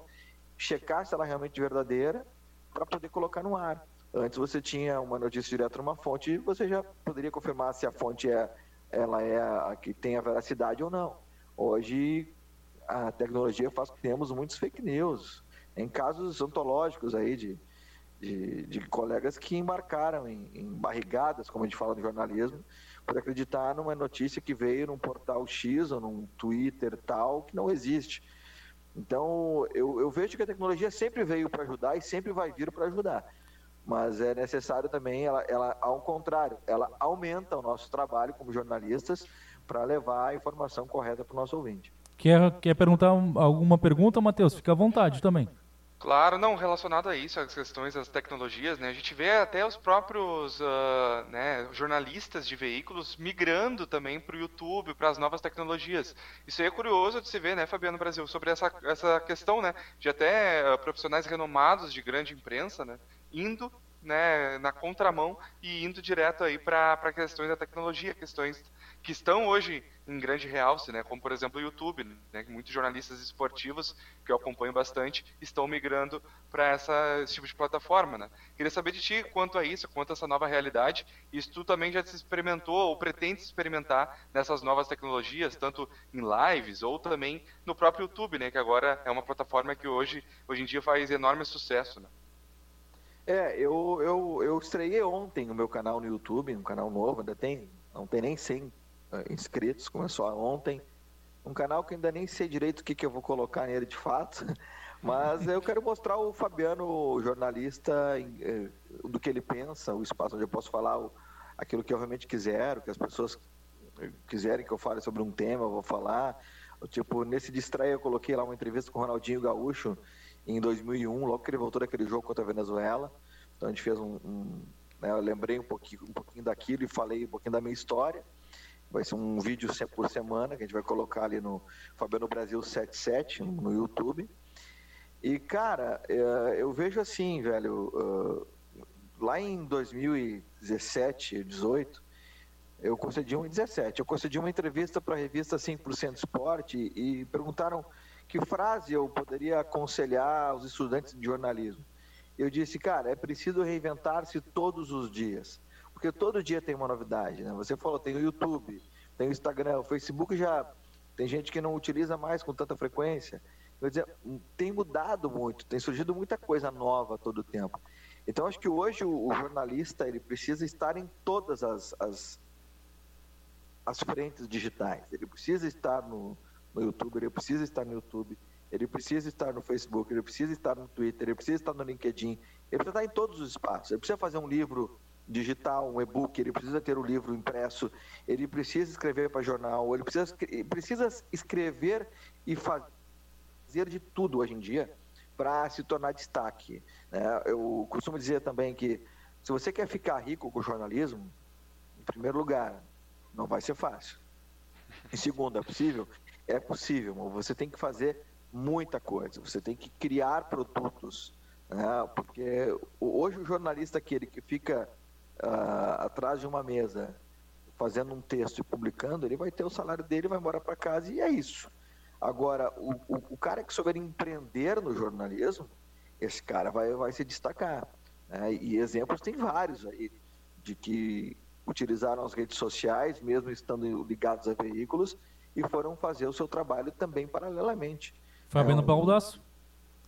checar se ela é realmente verdadeira para poder colocar no ar. Antes você tinha uma notícia direto numa fonte e você já poderia confirmar se a fonte é ela é a que tem a veracidade ou não. Hoje a tecnologia faz com que tenhamos muitos fake news, em casos ontológicos aí de, de, de colegas que embarcaram em, em, barrigadas, como a gente fala no jornalismo, por acreditar numa notícia que veio num portal X ou num Twitter tal, que não existe. Então, eu, eu vejo que a tecnologia sempre veio para ajudar e sempre vai vir para ajudar. Mas é necessário também, ela, ela, ao contrário, ela aumenta o nosso trabalho como jornalistas para levar a informação correta para o nosso ouvinte. Quer, quer perguntar alguma pergunta, Matheus? Fica à vontade também. Claro, não, relacionado a isso, as questões das tecnologias, né, a gente vê até os próprios uh, né, jornalistas de veículos migrando também para o YouTube, para as novas tecnologias. Isso aí é curioso de se ver, né, Fabiano Brasil, sobre essa, essa questão, né, de até uh, profissionais renomados de grande imprensa, né, indo né, na contramão e indo direto aí para questões da tecnologia, questões que estão hoje em grande realce, né? Como por exemplo o YouTube, né? Muitos jornalistas esportivos que eu acompanho bastante estão migrando para esse tipo de plataforma, né? Queria saber de ti quanto a isso, quanto a essa nova realidade. E se tu também já se experimentou ou pretende experimentar nessas novas tecnologias, tanto em lives ou também no próprio YouTube, né? Que agora é uma plataforma que hoje, hoje em dia faz enorme sucesso, né? É, eu, eu, eu estreiei ontem o meu canal no YouTube, um canal novo, ainda tem, não tem nem 100 uh, inscritos, começou ontem. Um canal que ainda nem sei direito o que, que eu vou colocar nele de fato, mas eu quero mostrar o Fabiano, jornalista, eh, do que ele pensa, o espaço onde eu posso falar o, aquilo que eu realmente quiser, o que as pessoas quiserem que eu fale sobre um tema, eu vou falar. Tipo, nesse distrai eu coloquei lá uma entrevista com o Ronaldinho Gaúcho em 2001, logo que ele voltou daquele jogo contra a Venezuela. Então a gente fez um, um né, eu lembrei um pouquinho, um pouquinho daquilo e falei um pouquinho da minha história. Vai ser um vídeo por semana que a gente vai colocar ali no Fabiano Brasil 77 no YouTube. E, cara, é, eu vejo assim, velho, lá em 2017, 18, eu concedi um em 17, eu concedi uma entrevista para a revista 100% Esporte e perguntaram que frase eu poderia aconselhar aos estudantes de jornalismo. Eu disse, cara, é preciso reinventar-se todos os dias porque todo dia tem uma novidade, né? Você falou, tem o YouTube, tem o Instagram, o Facebook já tem gente que não utiliza mais com tanta frequência. Quer dizer, tem mudado muito, tem surgido muita coisa nova todo o tempo. Então, acho que hoje o, jornalista ele precisa estar em todas as, as, as frentes digitais. Ele precisa estar no, no YouTube, ele precisa estar no YouTube, ele precisa estar no Facebook, ele precisa estar no Twitter, ele precisa estar no LinkedIn, ele precisa estar em todos os espaços. Ele precisa fazer um livro digital, um e-book, ele precisa ter o livro impresso, ele precisa escrever para jornal, ele precisa, precisa escrever e fazer de tudo hoje em dia para se tornar destaque. Né? Eu costumo dizer também que se você quer ficar rico com o jornalismo, em primeiro lugar, não vai ser fácil. Em segundo, é possível? É possível, mas você tem que fazer muita coisa, você tem que criar produtos, né? porque hoje o jornalista aquele que fica uh, atrás de uma mesa fazendo um texto e publicando, ele vai ter o salário dele, vai embora para casa e é isso. Agora, o, o, o, cara que souber empreender no jornalismo, esse cara vai, vai se destacar. Né? E exemplos tem vários aí, de que utilizaram as redes sociais, mesmo estando ligados a veículos, e foram fazer o seu trabalho também paralelamente. Fabiano é um, Baldasso?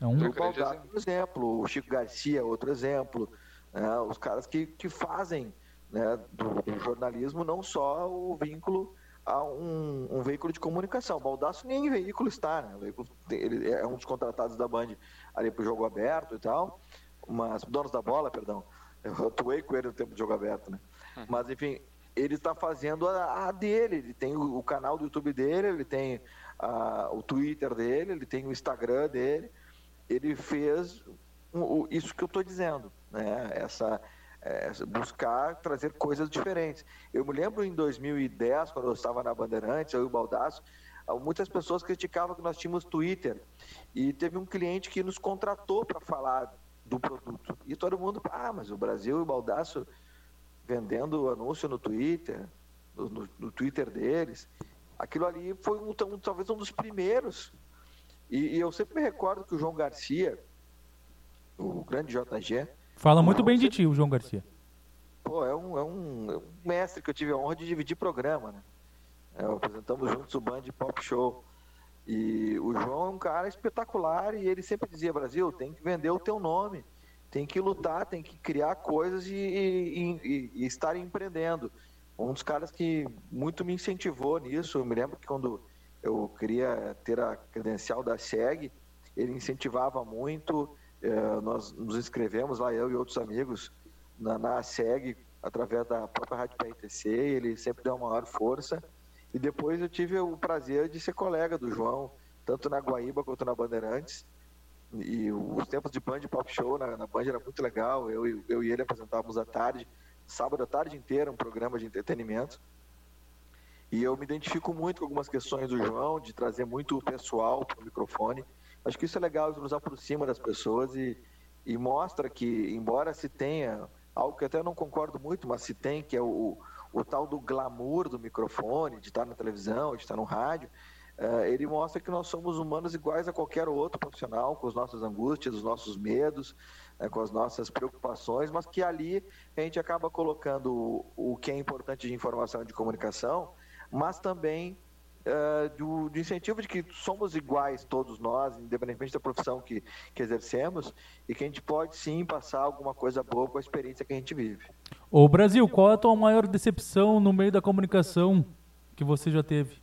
É um... Baldasso, por exemplo, o Chico Garcia, outro exemplo, né, os caras que, que fazem né, do, do, jornalismo não só o vínculo a um, um, veículo de comunicação. O Baldasso nem em veículo está, né? Veículo, ele é um dos contratados da Band ali para o jogo aberto e tal, mas donos da bola, perdão. Eu atuei com ele no tempo de jogo aberto, né? Uhum. Mas enfim, ele está fazendo a, a, dele. Ele tem o, o, canal do YouTube dele, ele tem a, o Twitter dele, ele tem o Instagram dele. Ele fez isso que eu estou dizendo né? Essa é, buscar trazer coisas diferentes. Eu me lembro em 2010, quando eu estava na Bandeirantes, eu e o Baldasso, muitas pessoas criticavam que nós tínhamos Twitter e teve um cliente que nos contratou para falar do produto. E todo mundo, ah, mas o Brasil e o Baldaço vendendo anúncio no Twitter, no, no, no Twitter deles. Aquilo ali foi um, um, talvez um dos primeiros. E, e, eu sempre me recordo que o João Garcia, o grande JG. Fala muito bem de ti, o João Garcia. Pô, é um, é um, é um mestre que eu tive a honra de dividir programa, né? É, apresentamos juntos o Band Pop Show. E o João é um cara espetacular e ele sempre dizia: Brasil, tem que vender o teu nome, tem que lutar, tem que criar coisas e, e, e, e estar empreendendo. Um dos caras que muito me incentivou nisso, eu me lembro que quando eu queria ter a credencial da SEG, ele incentivava muito. Eh, nós nos inscrevemos lá, eu e outros amigos, na, na SEG, através da própria Rádio PRTC, ele sempre deu uma maior força. E depois eu tive o prazer de ser colega do João, tanto na Guaíba quanto na Bandeirantes. E os tempos de Band Pop Show na, na Band era muito legal. Eu, eu e ele apresentávamos à tarde, sábado à tarde inteira, um programa de entretenimento. E eu me identifico muito com algumas questões do João, de trazer muito o pessoal para o microfone. Acho que isso é legal, isso nos aproxima das pessoas e, e mostra que, embora se tenha algo que até não concordo muito, mas se tem, que é o, o tal do glamour do microfone, de estar na televisão, de estar no rádio, uh, ele mostra que nós somos humanos iguais a qualquer outro profissional, com as nossas angústias, os nossos medos, uh, com as nossas preocupações, mas que ali a gente acaba colocando o, o que é importante de informação e de comunicação, mas também uh, do, do, incentivo de que somos iguais todos nós, independentemente da profissão que, que exercemos, e que a gente pode sim passar alguma coisa boa com a experiência que a gente vive. Ô Brasil, qual é a tua maior decepção no meio da comunicação que você já teve?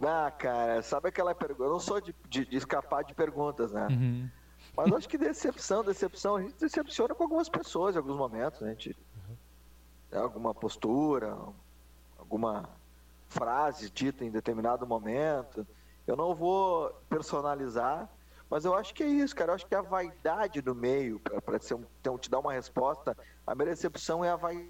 Ah, cara, sabe aquela pergunta? Eu não sou de, de, de escapar de perguntas, né? Uhum. Mas acho que decepção, decepção, a gente decepciona com algumas pessoas em alguns momentos, né? A gente. Alguma postura, alguma frase dita em determinado momento. Eu não vou personalizar, mas eu acho que é isso, cara. Eu acho que a vaidade do meio, para um, te dar uma resposta, a minha decepção é a vaidade,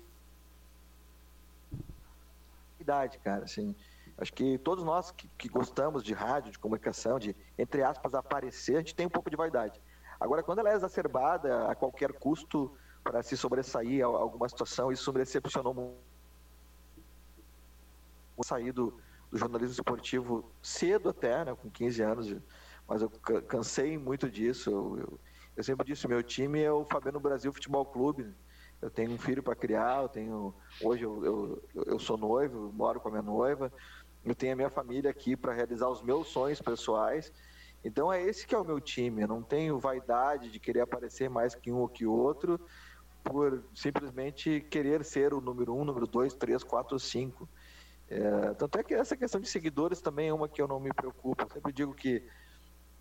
cara. Assim, acho que todos nós que, que, gostamos de rádio, de comunicação, de, entre aspas, aparecer, a gente tem um pouco de vaidade. Agora, quando ela é exacerbada a qualquer custo para se sobressair a alguma situação, isso me decepcionou muito saí do, do, jornalismo esportivo cedo até, né, com 15 anos, mas eu cansei muito disso. Eu, eu, eu, sempre disse, meu time é o Fabiano Brasil Futebol Clube. Eu tenho um filho para criar, eu tenho hoje eu, eu, eu sou noivo, moro com a minha noiva, eu tenho a minha família aqui para realizar os meus sonhos pessoais. Então é esse que é o meu time. Eu não tenho vaidade de querer aparecer mais que um ou que outro por simplesmente querer ser o número um, número dois, três, quatro, cinco. É, tanto é que essa questão de seguidores também é uma que eu não me preocupo. Eu sempre digo que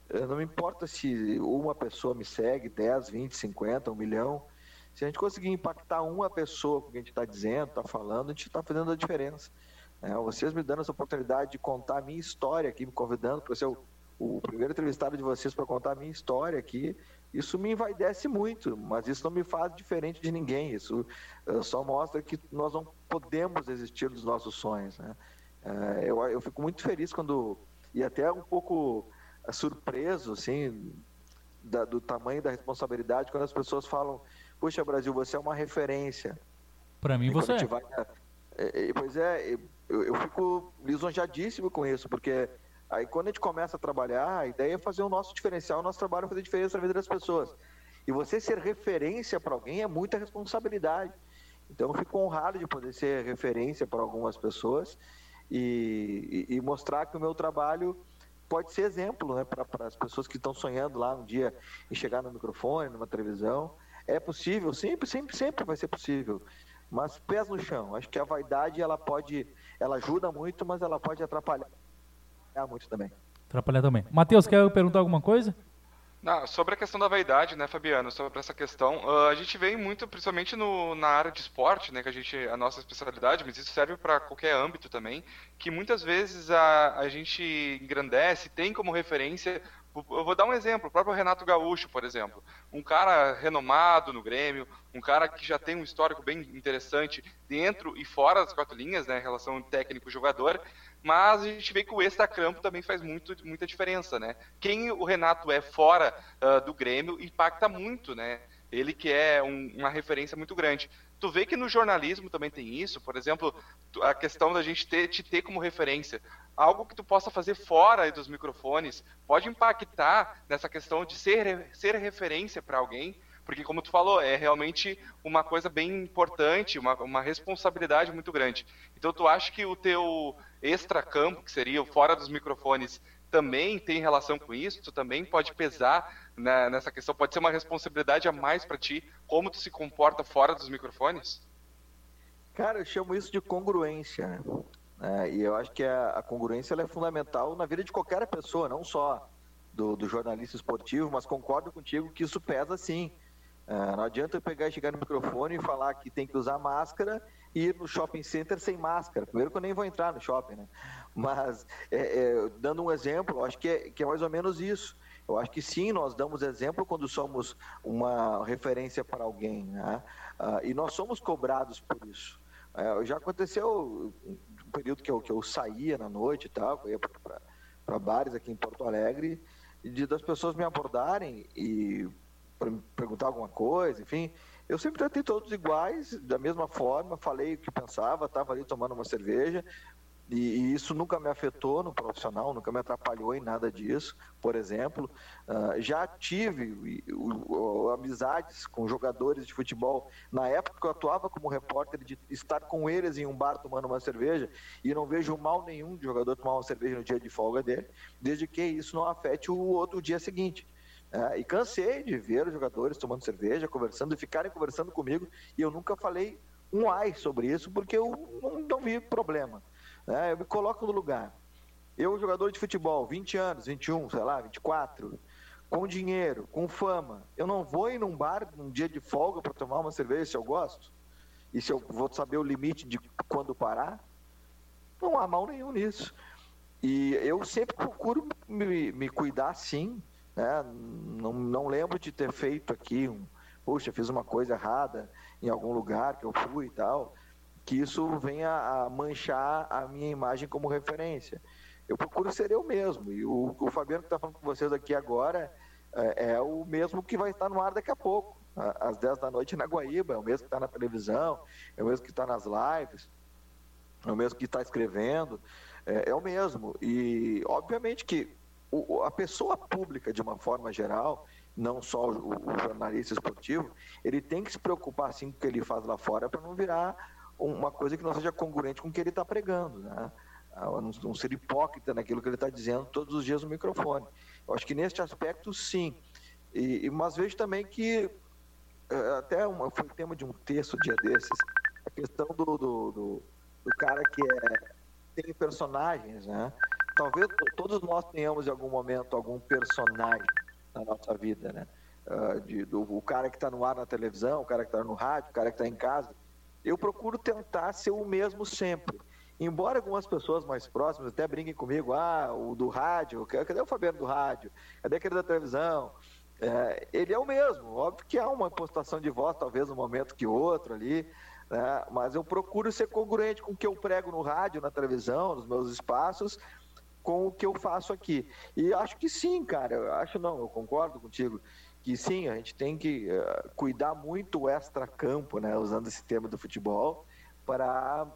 é, não me importa se uma pessoa me segue, 10, 20, 50, um milhão. Se a gente conseguir impactar uma pessoa com o que a gente está dizendo, está falando, a gente está fazendo a diferença. É, vocês me dando essa oportunidade de contar a minha história aqui, me convidando para ser o, o primeiro entrevistado de vocês para contar a minha história aqui, isso me envaidece muito, mas isso não me faz diferente de ninguém. Isso uh, só mostra que nós não podemos existir dos nossos sonhos. Né? Uh, eu, eu fico muito feliz quando, e até um pouco uh, surpreso, assim, da, do tamanho da responsabilidade, quando as pessoas falam: Puxa, Brasil, você é uma referência. Para mim, e você é. Vai, é, Pois é, eu, eu fico lisonjadíssimo com isso, porque Aí quando a gente começa a trabalhar, a ideia é fazer o nosso diferencial, o nosso trabalho é fazer diferença na vida das pessoas. E você ser referência para alguém é muita responsabilidade. Então eu fico honrado de poder ser referência para algumas pessoas e, e, e, mostrar que o meu trabalho pode ser exemplo né, para as pessoas que estão sonhando lá um dia em chegar no microfone, numa televisão. É possível, sempre, sempre, sempre vai ser possível. Mas pés no chão. Acho que a vaidade ela pode, ela ajuda muito, mas ela pode atrapalhar atrapalhar muito também. Atrapalhar também. Matheus, quer perguntar alguma coisa? Não, sobre a questão da vaidade, né, Fabiano, sobre essa questão, uh, a gente vem muito, principalmente no, na área de esporte, né, que a gente, a nossa especialidade, mas isso serve para qualquer âmbito também, que muitas vezes a, a gente engrandece, tem como referência Eu vou dar um exemplo, o próprio Renato Gaúcho, por exemplo. Um cara renomado no Grêmio, um cara que já tem um histórico bem interessante dentro e fora das quatro linhas, né, relação técnico-jogador, mas a gente vê que o extra-campo também faz muito, muita diferença, né? Quem o Renato é fora uh, do Grêmio impacta muito, né? Ele que é um, uma referência muito grande. Tu vê que no jornalismo também tem isso, por exemplo, a questão da gente ter, te ter como referência. Algo que tu possa fazer fora dos microfones pode impactar nessa questão de ser, ser referência para alguém, porque como tu falou, é realmente uma coisa bem importante, uma, uma responsabilidade muito grande. Então tu acha que o teu extra-campo, que seria o fora dos microfones, também tem relação com isso? Tu também pode pesar né, nessa questão? Pode ser uma responsabilidade a mais para ti, como tu se comporta fora dos microfones? Cara, eu chamo isso de congruência. Né? E eu acho que a, a congruência é fundamental na vida de qualquer pessoa, não só do, do jornalista esportivo, mas concordo contigo que isso pesa sim. Uh, não adianta eu pegar e chegar no microfone e falar que tem que usar máscara ir no shopping center sem máscara. Primeiro que eu nem vou entrar no shopping, né? Mas, é, é, dando um exemplo, acho que é, que é mais ou menos isso. Eu acho que sim, nós damos exemplo quando somos uma referência para alguém, né? Uh, e nós somos cobrados por isso. Uh, já aconteceu um período que eu, que eu saía na noite e tal, eu ia para bares aqui em Porto Alegre, de, das pessoas me abordarem e perguntar alguma coisa, enfim. Eu sempre tratei todos iguais, da mesma forma, falei o que pensava, estava ali tomando uma cerveja, e, e, isso nunca me afetou no profissional, nunca me atrapalhou em nada disso, por exemplo. Uh, já tive amizades com jogadores de futebol na época que eu atuava como repórter, de estar com eles em um bar tomando uma cerveja, e não vejo mal nenhum de jogador tomar uma cerveja no dia de folga dele, desde que isso não afete o outro dia seguinte. É, e cansei de ver os jogadores tomando cerveja, conversando, e ficarem conversando comigo, e eu nunca falei um ai sobre isso, porque eu não, não vi problema. É, eu me coloco no lugar. Eu, jogador de futebol, 20 anos, 21, sei lá, 24, com dinheiro, com fama, eu não vou ir num bar num dia de folga para tomar uma cerveja se eu gosto? E se eu vou saber o limite de quando parar? Não há mal nenhum nisso. E eu sempre procuro me, me cuidar sim, né? Não, não lembro de ter feito aqui um, puxa, fiz uma coisa errada em algum lugar que eu fui e tal, que isso venha a manchar a minha imagem como referência. Eu procuro ser eu mesmo. E o, o Fabiano que está falando com vocês aqui agora é, é, o mesmo que vai estar no ar daqui a pouco, às 10 da noite na Guaíba, é o mesmo que está na televisão, é o mesmo que está nas lives, é o mesmo que está escrevendo, é, é o mesmo. E obviamente que o, a pessoa pública, de uma forma geral, não só o, o, jornalista esportivo, ele tem que se preocupar assim com o que ele faz lá fora para não virar uma coisa que não seja congruente com o que ele está pregando, né? Não, não ser hipócrita naquilo que ele está dizendo todos os dias no microfone. Eu acho que neste aspecto, sim. E, mas vejo também que, é, até uma, foi tema de um texto dia desses, a questão do, do, do, do cara que é, tem personagens, né? Talvez todos nós tenhamos em algum momento algum personagem na nossa vida, né? Uh, de, do, o cara que está no ar na televisão, o cara que está no rádio, o cara que está em casa. Eu procuro tentar ser o mesmo sempre. Embora algumas pessoas mais próximas até brinquem comigo, ah, o do rádio, cadê o Fabiano do rádio? Cadê aquele da televisão? É, ele é o mesmo. Óbvio que há uma impostação de voz, talvez um momento que outro ali, né? mas eu procuro ser congruente com o que eu prego no rádio, na televisão, nos meus espaços, com o que eu faço aqui. E acho que sim, cara. Eu acho não, eu concordo contigo que sim, a gente tem que uh, cuidar muito o extra-campo, né, usando esse termo do futebol, para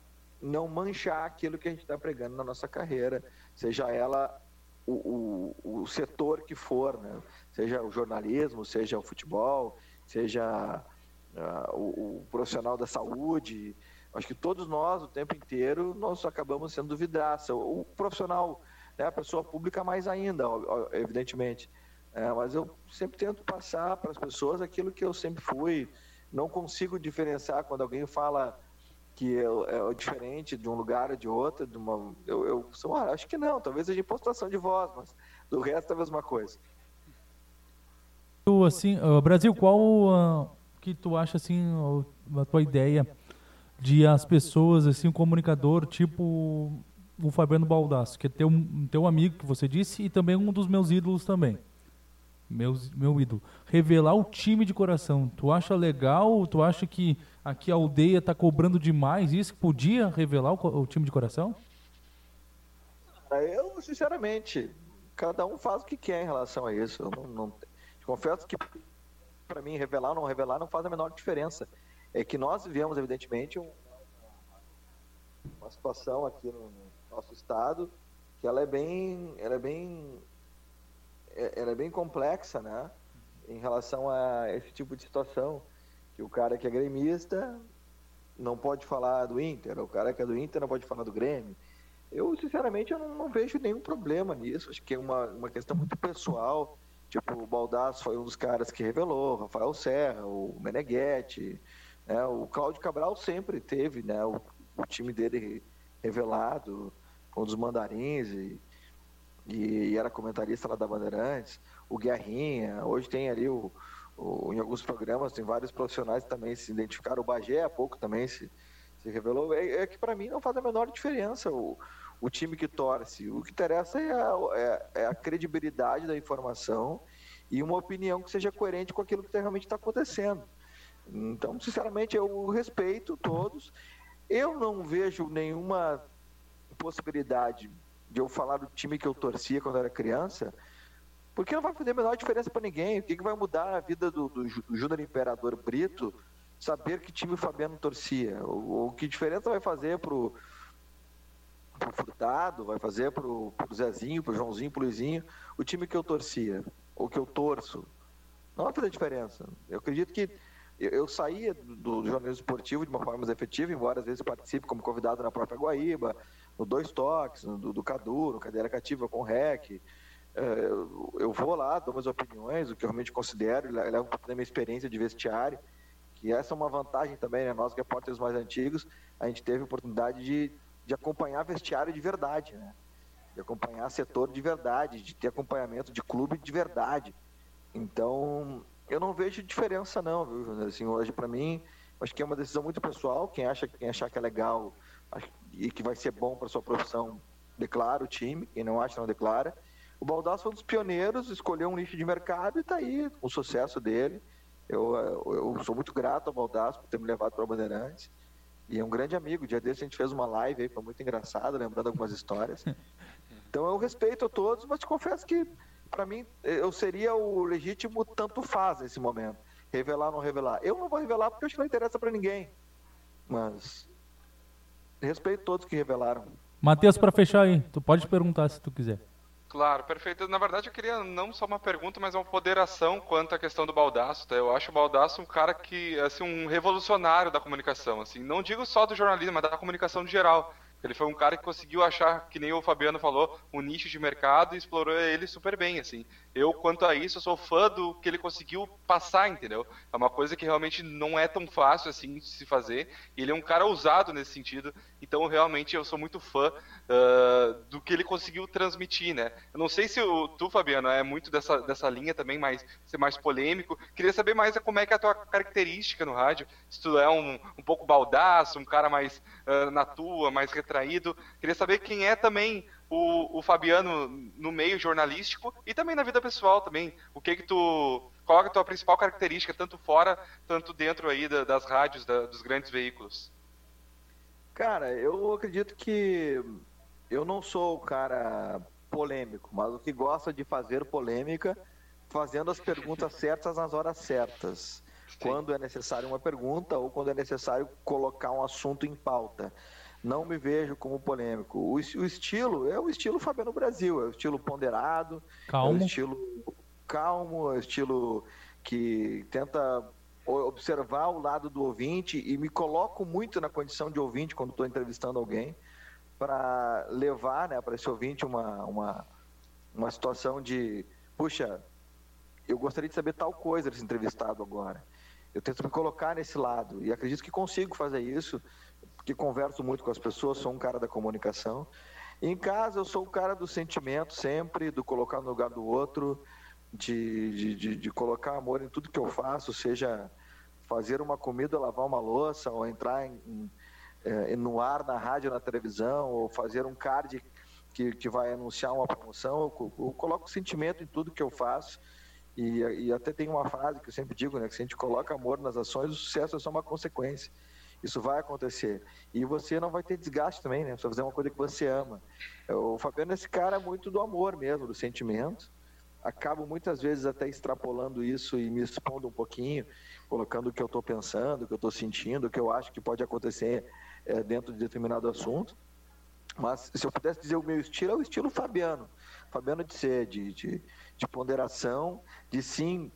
não manchar aquilo que a gente está pregando na nossa carreira, seja ela o, o, o, setor que for, né, seja o jornalismo, seja o futebol, seja uh, o, o profissional da saúde. Acho que todos nós, o tempo inteiro, nós acabamos sendo vidraça. O profissional né? a pessoa pública mais ainda, evidentemente. É, mas eu sempre tento passar para as pessoas aquilo que eu sempre fui. Não consigo diferenciar quando alguém fala que é, diferente de um lugar ou de outro. De uma, eu, eu sou, ah, acho que não, talvez seja impostação de voz, mas do resto é a mesma coisa. Assim, uh, Brasil, qual uh, que tu acha assim a tua ideia de as pessoas assim, um comunicador tipo o Fabiano Baldasso, que é teu, teu amigo que você disse e também um dos meus ídolos também. Meus, meu ídolo. Revelar o time de coração. Tu acha legal? Tu acha que aqui a aldeia está cobrando demais isso? Podia revelar o, o time de coração? Eu, sinceramente, cada um faz o que quer em relação a isso. Eu não, não confesso que para mim revelar ou não revelar não faz a menor diferença. É que nós vivemos, evidentemente, um, uma situação aqui no, nosso estado que ela é bem, ela é bem, é, ela é bem complexa, né? Em relação a esse tipo de situação, que o cara que é gremista não pode falar do Inter, o cara que é do Inter não pode falar do Grêmio. Eu, sinceramente, eu não, não vejo nenhum problema nisso. Acho que é uma, uma questão muito pessoal. Tipo, o Baldasso foi um dos caras que revelou, Rafael Serra, o Meneghetti, né? o Cláudio Cabral sempre teve né? o, o time dele revelado, um dos mandarins e, e, era comentarista lá da Bandeirantes, o Guerrinha, hoje tem ali o, o, em alguns programas, tem vários profissionais que também se identificaram, o Bagé há pouco também se, se revelou, é, é que para mim não faz a menor diferença o, o time que torce, o que interessa é a, é, é a credibilidade da informação e uma opinião que seja coerente com aquilo que realmente está acontecendo. Então, sinceramente, eu respeito todos. Eu não vejo nenhuma possibilidade de eu falar do time que eu torcia quando era criança, porque não vai fazer a menor diferença para ninguém. O que, que, vai mudar a vida do, do, do Júnior Imperador Brito saber que time o Fabiano torcia? Ou que diferença vai fazer pro, pro Furtado, vai fazer pro, pro Zezinho, pro Joãozinho, pro Luizinho, o time que eu torcia, ou que eu torço? Não vai fazer diferença. Eu acredito que eu, eu saía do, do, jornalismo esportivo de uma forma mais efetiva, embora às vezes participe como convidado na própria Guaíba, no Dois Toques, no do, do Cadu, no Cadeira Cativa com REC. É, eu vou lá, dou minhas opiniões, o que eu realmente considero, levo um pouco da minha experiência de vestiário, que essa é uma vantagem também, né? Nós, repórteres mais antigos, a gente teve a oportunidade de, de acompanhar vestiário de verdade, né? De acompanhar setor de verdade, de ter acompanhamento de clube de verdade. Então, eu não vejo diferença não, viu? Assim, hoje para mim, acho que é uma decisão muito pessoal. Quem acha, quem achar que é legal e que vai ser bom para sua profissão, declara o time. Quem não acha, não declara. O Baldasso foi um dos pioneiros, escolheu um nicho de mercado e está aí, o sucesso dele. Eu, eu, sou muito grato ao Baldasso por ter me levado para o Bandeirantes. E é um grande amigo. O dia desse a gente fez uma live aí, foi muito engraçado, lembrando algumas histórias. Então eu respeito a todos, mas te confesso que para mim, eu seria o legítimo tanto faz nesse momento. Revelar ou não revelar. Eu não vou revelar porque eu acho que não interessa para ninguém. Mas respeito todos que revelaram. Matheus, para fechar aí, tu pode perguntar se tu quiser. Claro, perfeito. Na verdade, eu queria não só uma pergunta, mas uma ponderação quanto à questão do Baldaço. Tá? Eu acho o Baldaço um cara que, assim, um revolucionário da comunicação. Assim, não digo só do jornalismo, mas da comunicação de geral. Ele foi um cara que conseguiu achar, que nem o Fabiano falou, um nicho de mercado e explorou ele super bem, assim. Eu, quanto a isso, sou fã do que ele conseguiu passar, entendeu? É uma coisa que realmente não é tão fácil, assim, de se fazer. Ele é um cara ousado nesse sentido, então realmente eu sou muito fã uh, do que ele conseguiu transmitir, né? Eu não sei se o, tu, Fabiano, é muito dessa, dessa linha também, mais, ser mais polêmico. Queria saber mais como é que é a tua característica no rádio. Se tu é um, um pouco baldaço, um cara mais uh, na tua, mais retraído. Queria saber quem é também o, o, Fabiano no meio jornalístico e também na vida pessoal também. O que que tu qual é a tua principal característica tanto fora, tanto dentro aí da, das rádios, da, dos grandes veículos? Cara, eu acredito que eu não sou o cara polêmico, mas o que gosta de fazer polêmica, fazendo as perguntas certas nas horas certas. Sim. Quando é necessário uma pergunta ou quando é necessário colocar um assunto em pauta não me vejo como polêmico. O, o, estilo é o estilo Fabiano Brasil, é o estilo ponderado, calmo. é o estilo calmo, é o estilo que tenta observar o lado do ouvinte e me coloco muito na condição de ouvinte quando estou entrevistando alguém para levar né, para esse ouvinte uma, uma, uma situação de, puxa, eu gostaria de saber tal coisa desse entrevistado agora. Eu tento me colocar nesse lado e acredito que consigo fazer isso que converso muito com as pessoas, sou um cara da comunicação. Em casa, eu sou o cara do sentimento sempre, do colocar no lugar do outro, de, de, de, de colocar amor em tudo que eu faço, seja fazer uma comida, lavar uma louça, ou entrar em, em é, no ar, na rádio, na televisão, ou fazer um card que, que vai anunciar uma promoção, eu, eu coloco sentimento em tudo que eu faço. E, e, até tem uma frase que eu sempre digo, né, que se a gente coloca amor nas ações, o sucesso é só uma consequência. Isso vai acontecer. E você não vai ter desgaste também, né? Você fazer uma coisa que você ama. O Fabiano, esse cara é muito do amor mesmo, do sentimento. Acabo muitas vezes até extrapolando isso e me expondo um pouquinho, colocando o que eu estou pensando, o que eu estou sentindo, o que eu acho que pode acontecer é, dentro de determinado assunto. Mas se eu pudesse dizer o meu estilo, é o estilo Fabiano. Fabiano de ser, de, de, de ponderação, de sim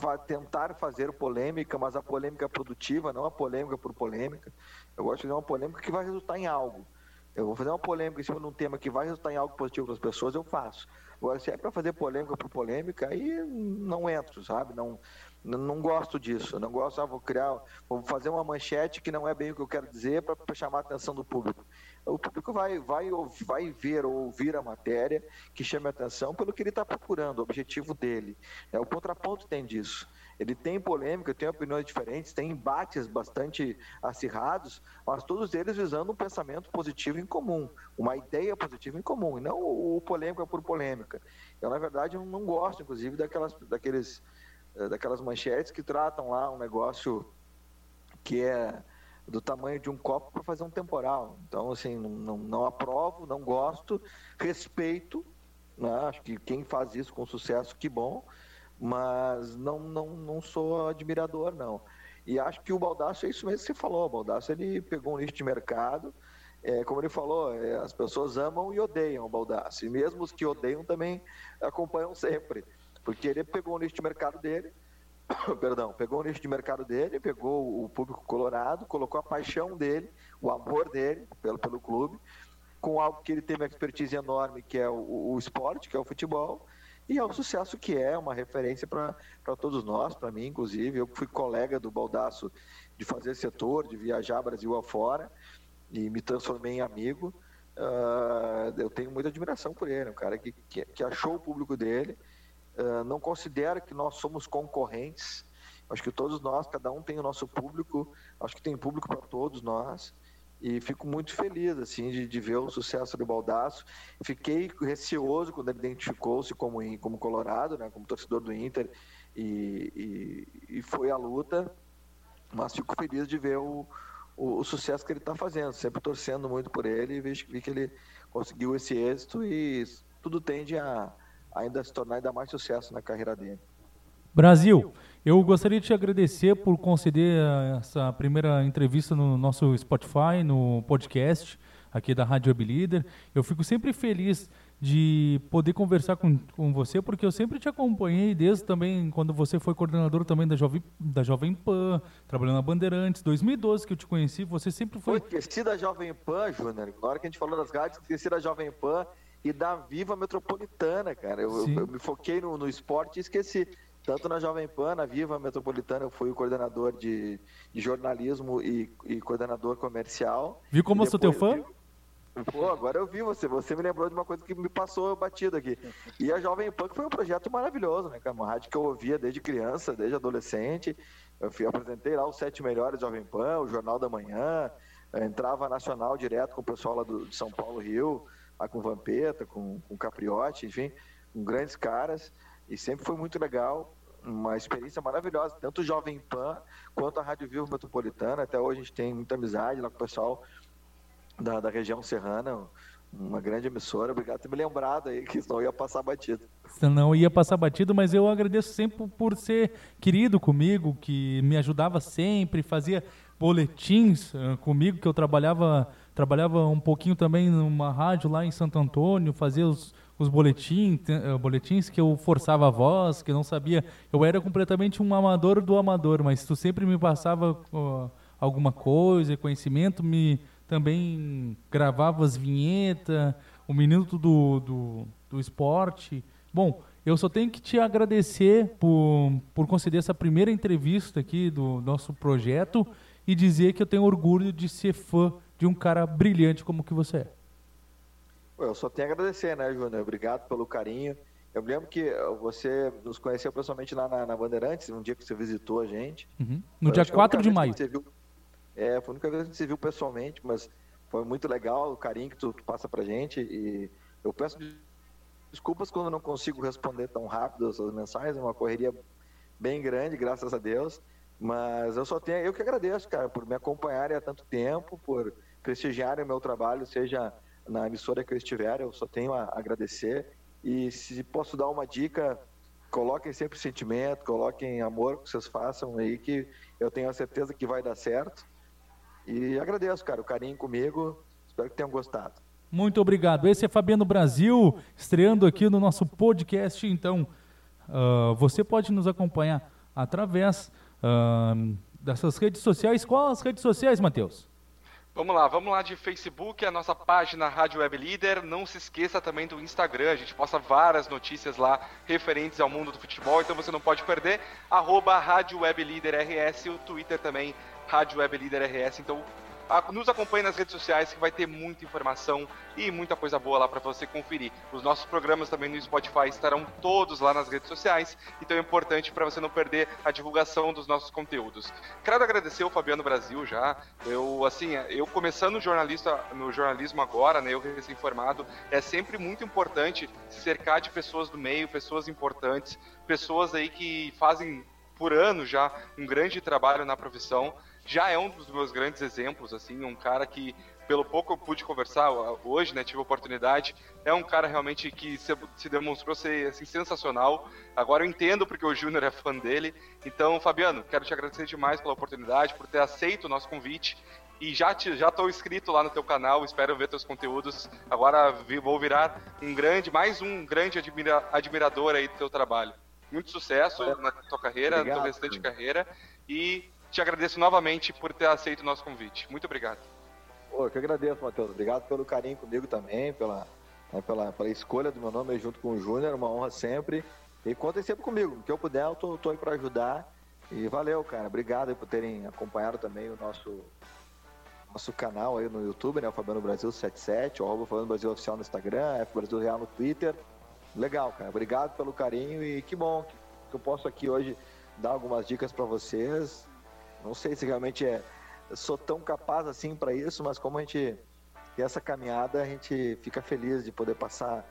fa tentar fazer polêmica, mas a polêmica produtiva, não a polêmica por polêmica. Eu gosto de fazer uma polêmica que vai resultar em algo. Eu vou fazer uma polêmica em cima de um tema que vai resultar em algo positivo para as pessoas, eu faço. Agora, se é para fazer polêmica por polêmica, aí não entro, sabe? Não, não gosto disso. Não gosto, ah, vou criar, vou fazer uma manchete que não é bem o que eu quero dizer para chamar a atenção do público o público vai, vai, vai ver ou ouvir a matéria que chame a atenção pelo que ele está procurando, o objetivo dele. É, o contraponto tem disso. Ele tem polêmica, tem opiniões diferentes, tem embates bastante acirrados, mas todos eles visando um pensamento positivo em comum, uma ideia positiva em comum, e não o polêmica por polêmica. Eu, na verdade, não gosto, inclusive, daquelas, daqueles, eh, daquelas manchetes que tratam lá um negócio que é do tamanho de um copo para fazer um temporal. Então, assim, não, não aprovo, não gosto, respeito, né? acho que quem faz isso com sucesso, que bom, mas não, não, não sou admirador, não. E acho que o Baldaço é isso mesmo que você falou, o Baldaço ele pegou um nicho de mercado, é, como ele falou, é, as pessoas amam e odeiam o Baldaço, e mesmo os que odeiam também acompanham sempre, porque ele pegou o nicho de mercado dele, perdão, pegou o nicho de mercado dele, pegou o público colorado, colocou a paixão dele, o amor dele pelo, pelo clube, com algo que ele tem uma expertise enorme, que é o, o esporte, que é o futebol, e é o sucesso que é, uma referência para todos nós, para mim, inclusive. Eu fui colega do Baldaço de fazer setor, de viajar Brasil afora, e me transformei em amigo. Uh, eu tenho muita admiração por ele, um cara que, que, que achou o público dele, ah, não considero que nós somos concorrentes. Acho que todos nós, cada um tem o nosso público, acho que tem público para todos nós. E fico muito feliz assim de, de, ver o sucesso do Baldaço. Fiquei receoso quando ele identificou-se como, como Colorado, né, como torcedor do Inter, e, e, e foi a luta. Mas fico feliz de ver o, o, o sucesso que ele está fazendo, sempre torcendo muito por ele e vi, vi que ele conseguiu esse êxito e tudo tende a, ainda se tornar ainda mais sucesso na carreira dele. Brasil, eu gostaria de te agradecer por conceder essa primeira entrevista no nosso Spotify, no podcast aqui da Rádio Leader. Eu fico sempre feliz de poder conversar com, com você, porque eu sempre te acompanhei desde também quando você foi coordenador também da Jovem, da Jovem Pan, trabalhando na Bandeirantes, 2012 que eu te conheci, você sempre foi... Foi esqueci da Jovem Pan, Júnior, na hora que a gente falou das rádios, esqueci da Jovem Pan, e da Viva Metropolitana, cara. Eu, eu, eu me foquei no, no esporte e esqueci. Tanto na Jovem Pan, na Viva Metropolitana, eu fui o coordenador de, de jornalismo e, e, coordenador comercial. Viu como eu sou teu fã? Pô, agora eu vi você. Você me lembrou de uma coisa que me passou batido aqui. E a Jovem Pan que foi um projeto maravilhoso, né, cara? Uma rádio que eu ouvia desde criança, desde adolescente. Eu fui, apresentei lá os sete melhores Jovem Pan, o Jornal da Manhã. entrava nacional direto com o pessoal lá do, de São Paulo, Rio lá com Vampeta, com, com Capriotti, enfim, com grandes caras, e sempre foi muito legal, uma experiência maravilhosa, tanto o Jovem Pan quanto a Rádio Vivo Metropolitana, até hoje a gente tem muita amizade lá com o pessoal da, da região serrana, uma grande emissora, obrigado por ter me lembrado aí, que senão ia passar batido. Não ia passar batido, mas eu agradeço sempre por ser querido comigo, que me ajudava sempre, fazia boletins uh, comigo, que eu trabalhava trabalhava um pouquinho também numa rádio lá em Santo Antônio, fazia os, os boletins, uh, boletins que eu forçava a voz, que não sabia. Eu era completamente um amador do amador, mas tu sempre me passava uh, alguma coisa, conhecimento, me também gravava as vinhetas, o minuto do, do, do esporte. Bom, eu só tenho que te agradecer por, por conceder essa primeira entrevista aqui do nosso projeto e dizer que eu tenho orgulho de ser fã de um cara brilhante como que você é. Eu só tenho a agradecer, né, Júnior? Obrigado pelo carinho. Eu me lembro que você nos conheceu pessoalmente lá na, na Bandeirantes, um dia que você visitou a gente. Uhum. No dia 4 de maio. Viu... É, foi a única vez que se viu pessoalmente, mas foi muito legal o carinho que tu, tu passa pra gente e eu peço desculpas quando não consigo responder tão rápido as suas mensagens, é uma correria bem grande, graças a Deus, mas eu só tenho, eu que agradeço, cara, por me acompanharem há tanto tempo, por prestigiarem o meu trabalho, seja na emissora que eu estiver, eu só tenho a agradecer e se posso dar uma dica, coloquem sempre sentimento, coloquem amor que vocês façam aí, que eu tenho a certeza que vai dar certo. E agradeço, cara, o carinho comigo. Espero que tenham gostado. Muito obrigado. Esse é Fabiano Brasil, estreando aqui no nosso podcast. Então, uh, você pode nos acompanhar através uh, dessas redes sociais. Quais as redes sociais, Matheus? Vamos lá, vamos lá de Facebook, a nossa página Rádio Web Líder. Não se esqueça também do Instagram, a gente posta várias notícias lá referentes ao mundo do futebol, então você não pode perder. Arroba Rádio Web Líder RS, o Twitter também, Rádio Web Líder RS. Então nos acompanhe nas redes sociais que vai ter muita informação e muita coisa boa lá para você conferir. Os nossos programas também no Spotify estarão todos lá nas redes sociais, então é importante para você não perder a divulgação dos nossos conteúdos. Quero agradecer o Fabiano Brasil já. Eu assim, eu começando jornalista no jornalismo agora, né, eu recém-formado, é sempre muito importante se cercar de pessoas do meio, pessoas importantes, pessoas aí que fazem por ano já um grande trabalho na profissão já é um dos meus grandes exemplos, assim, um cara que, pelo pouco eu pude conversar hoje, né, tive a oportunidade, é um cara realmente que se, se demonstrou ser, assim, sensacional. Agora eu entendo porque o Júnior é fã dele. Então, Fabiano, quero te agradecer demais pela oportunidade, por ter aceito o nosso convite e já te, já estou inscrito lá no teu canal, espero ver teus conteúdos. Agora vou virar um grande, mais um grande admira, admirador aí do teu trabalho. Muito sucesso na tua carreira, Obrigado, na tua restante carreira e te agradeço novamente por ter aceito o nosso convite. Muito obrigado. Pô, eu que agradeço, Matheus. Obrigado pelo carinho comigo também, pela, né, pela, pela escolha do meu nome junto com o Júnior. Uma honra sempre. E contem sempre comigo. O que eu puder, eu tô, tô aí para ajudar. E valeu, cara. Obrigado por terem acompanhado também o nosso nosso canal aí no YouTube, né? O Fabiano Brasil 77, o arroba Fabiano Brasil Oficial no Instagram, F Brasil Real no Twitter. Legal, cara. Obrigado pelo carinho e que bom que eu posso aqui hoje dar algumas dicas para vocês não sei se realmente é, sou tão capaz assim para isso, mas como a gente essa caminhada a gente fica feliz de poder passar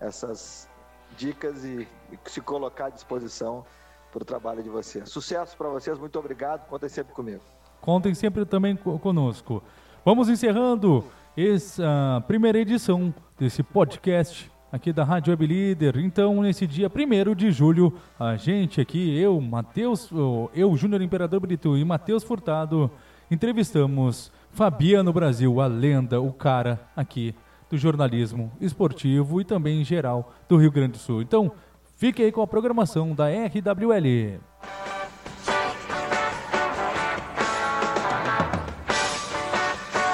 essas dicas e, e se colocar à disposição para o trabalho de vocês. Sucesso para vocês, muito obrigado, contem sempre comigo. Contem sempre também conosco. Vamos encerrando essa primeira edição desse podcast aqui da Rádio Web Líder. Então, nesse dia 1 de julho, a gente aqui, eu, Matheus, eu, Júnior Imperador Brito e Matheus Furtado, entrevistamos Fabiano Brasil, a lenda, o cara aqui do jornalismo esportivo e também em geral do Rio Grande do Sul. Então, fique aí com a programação da RWL.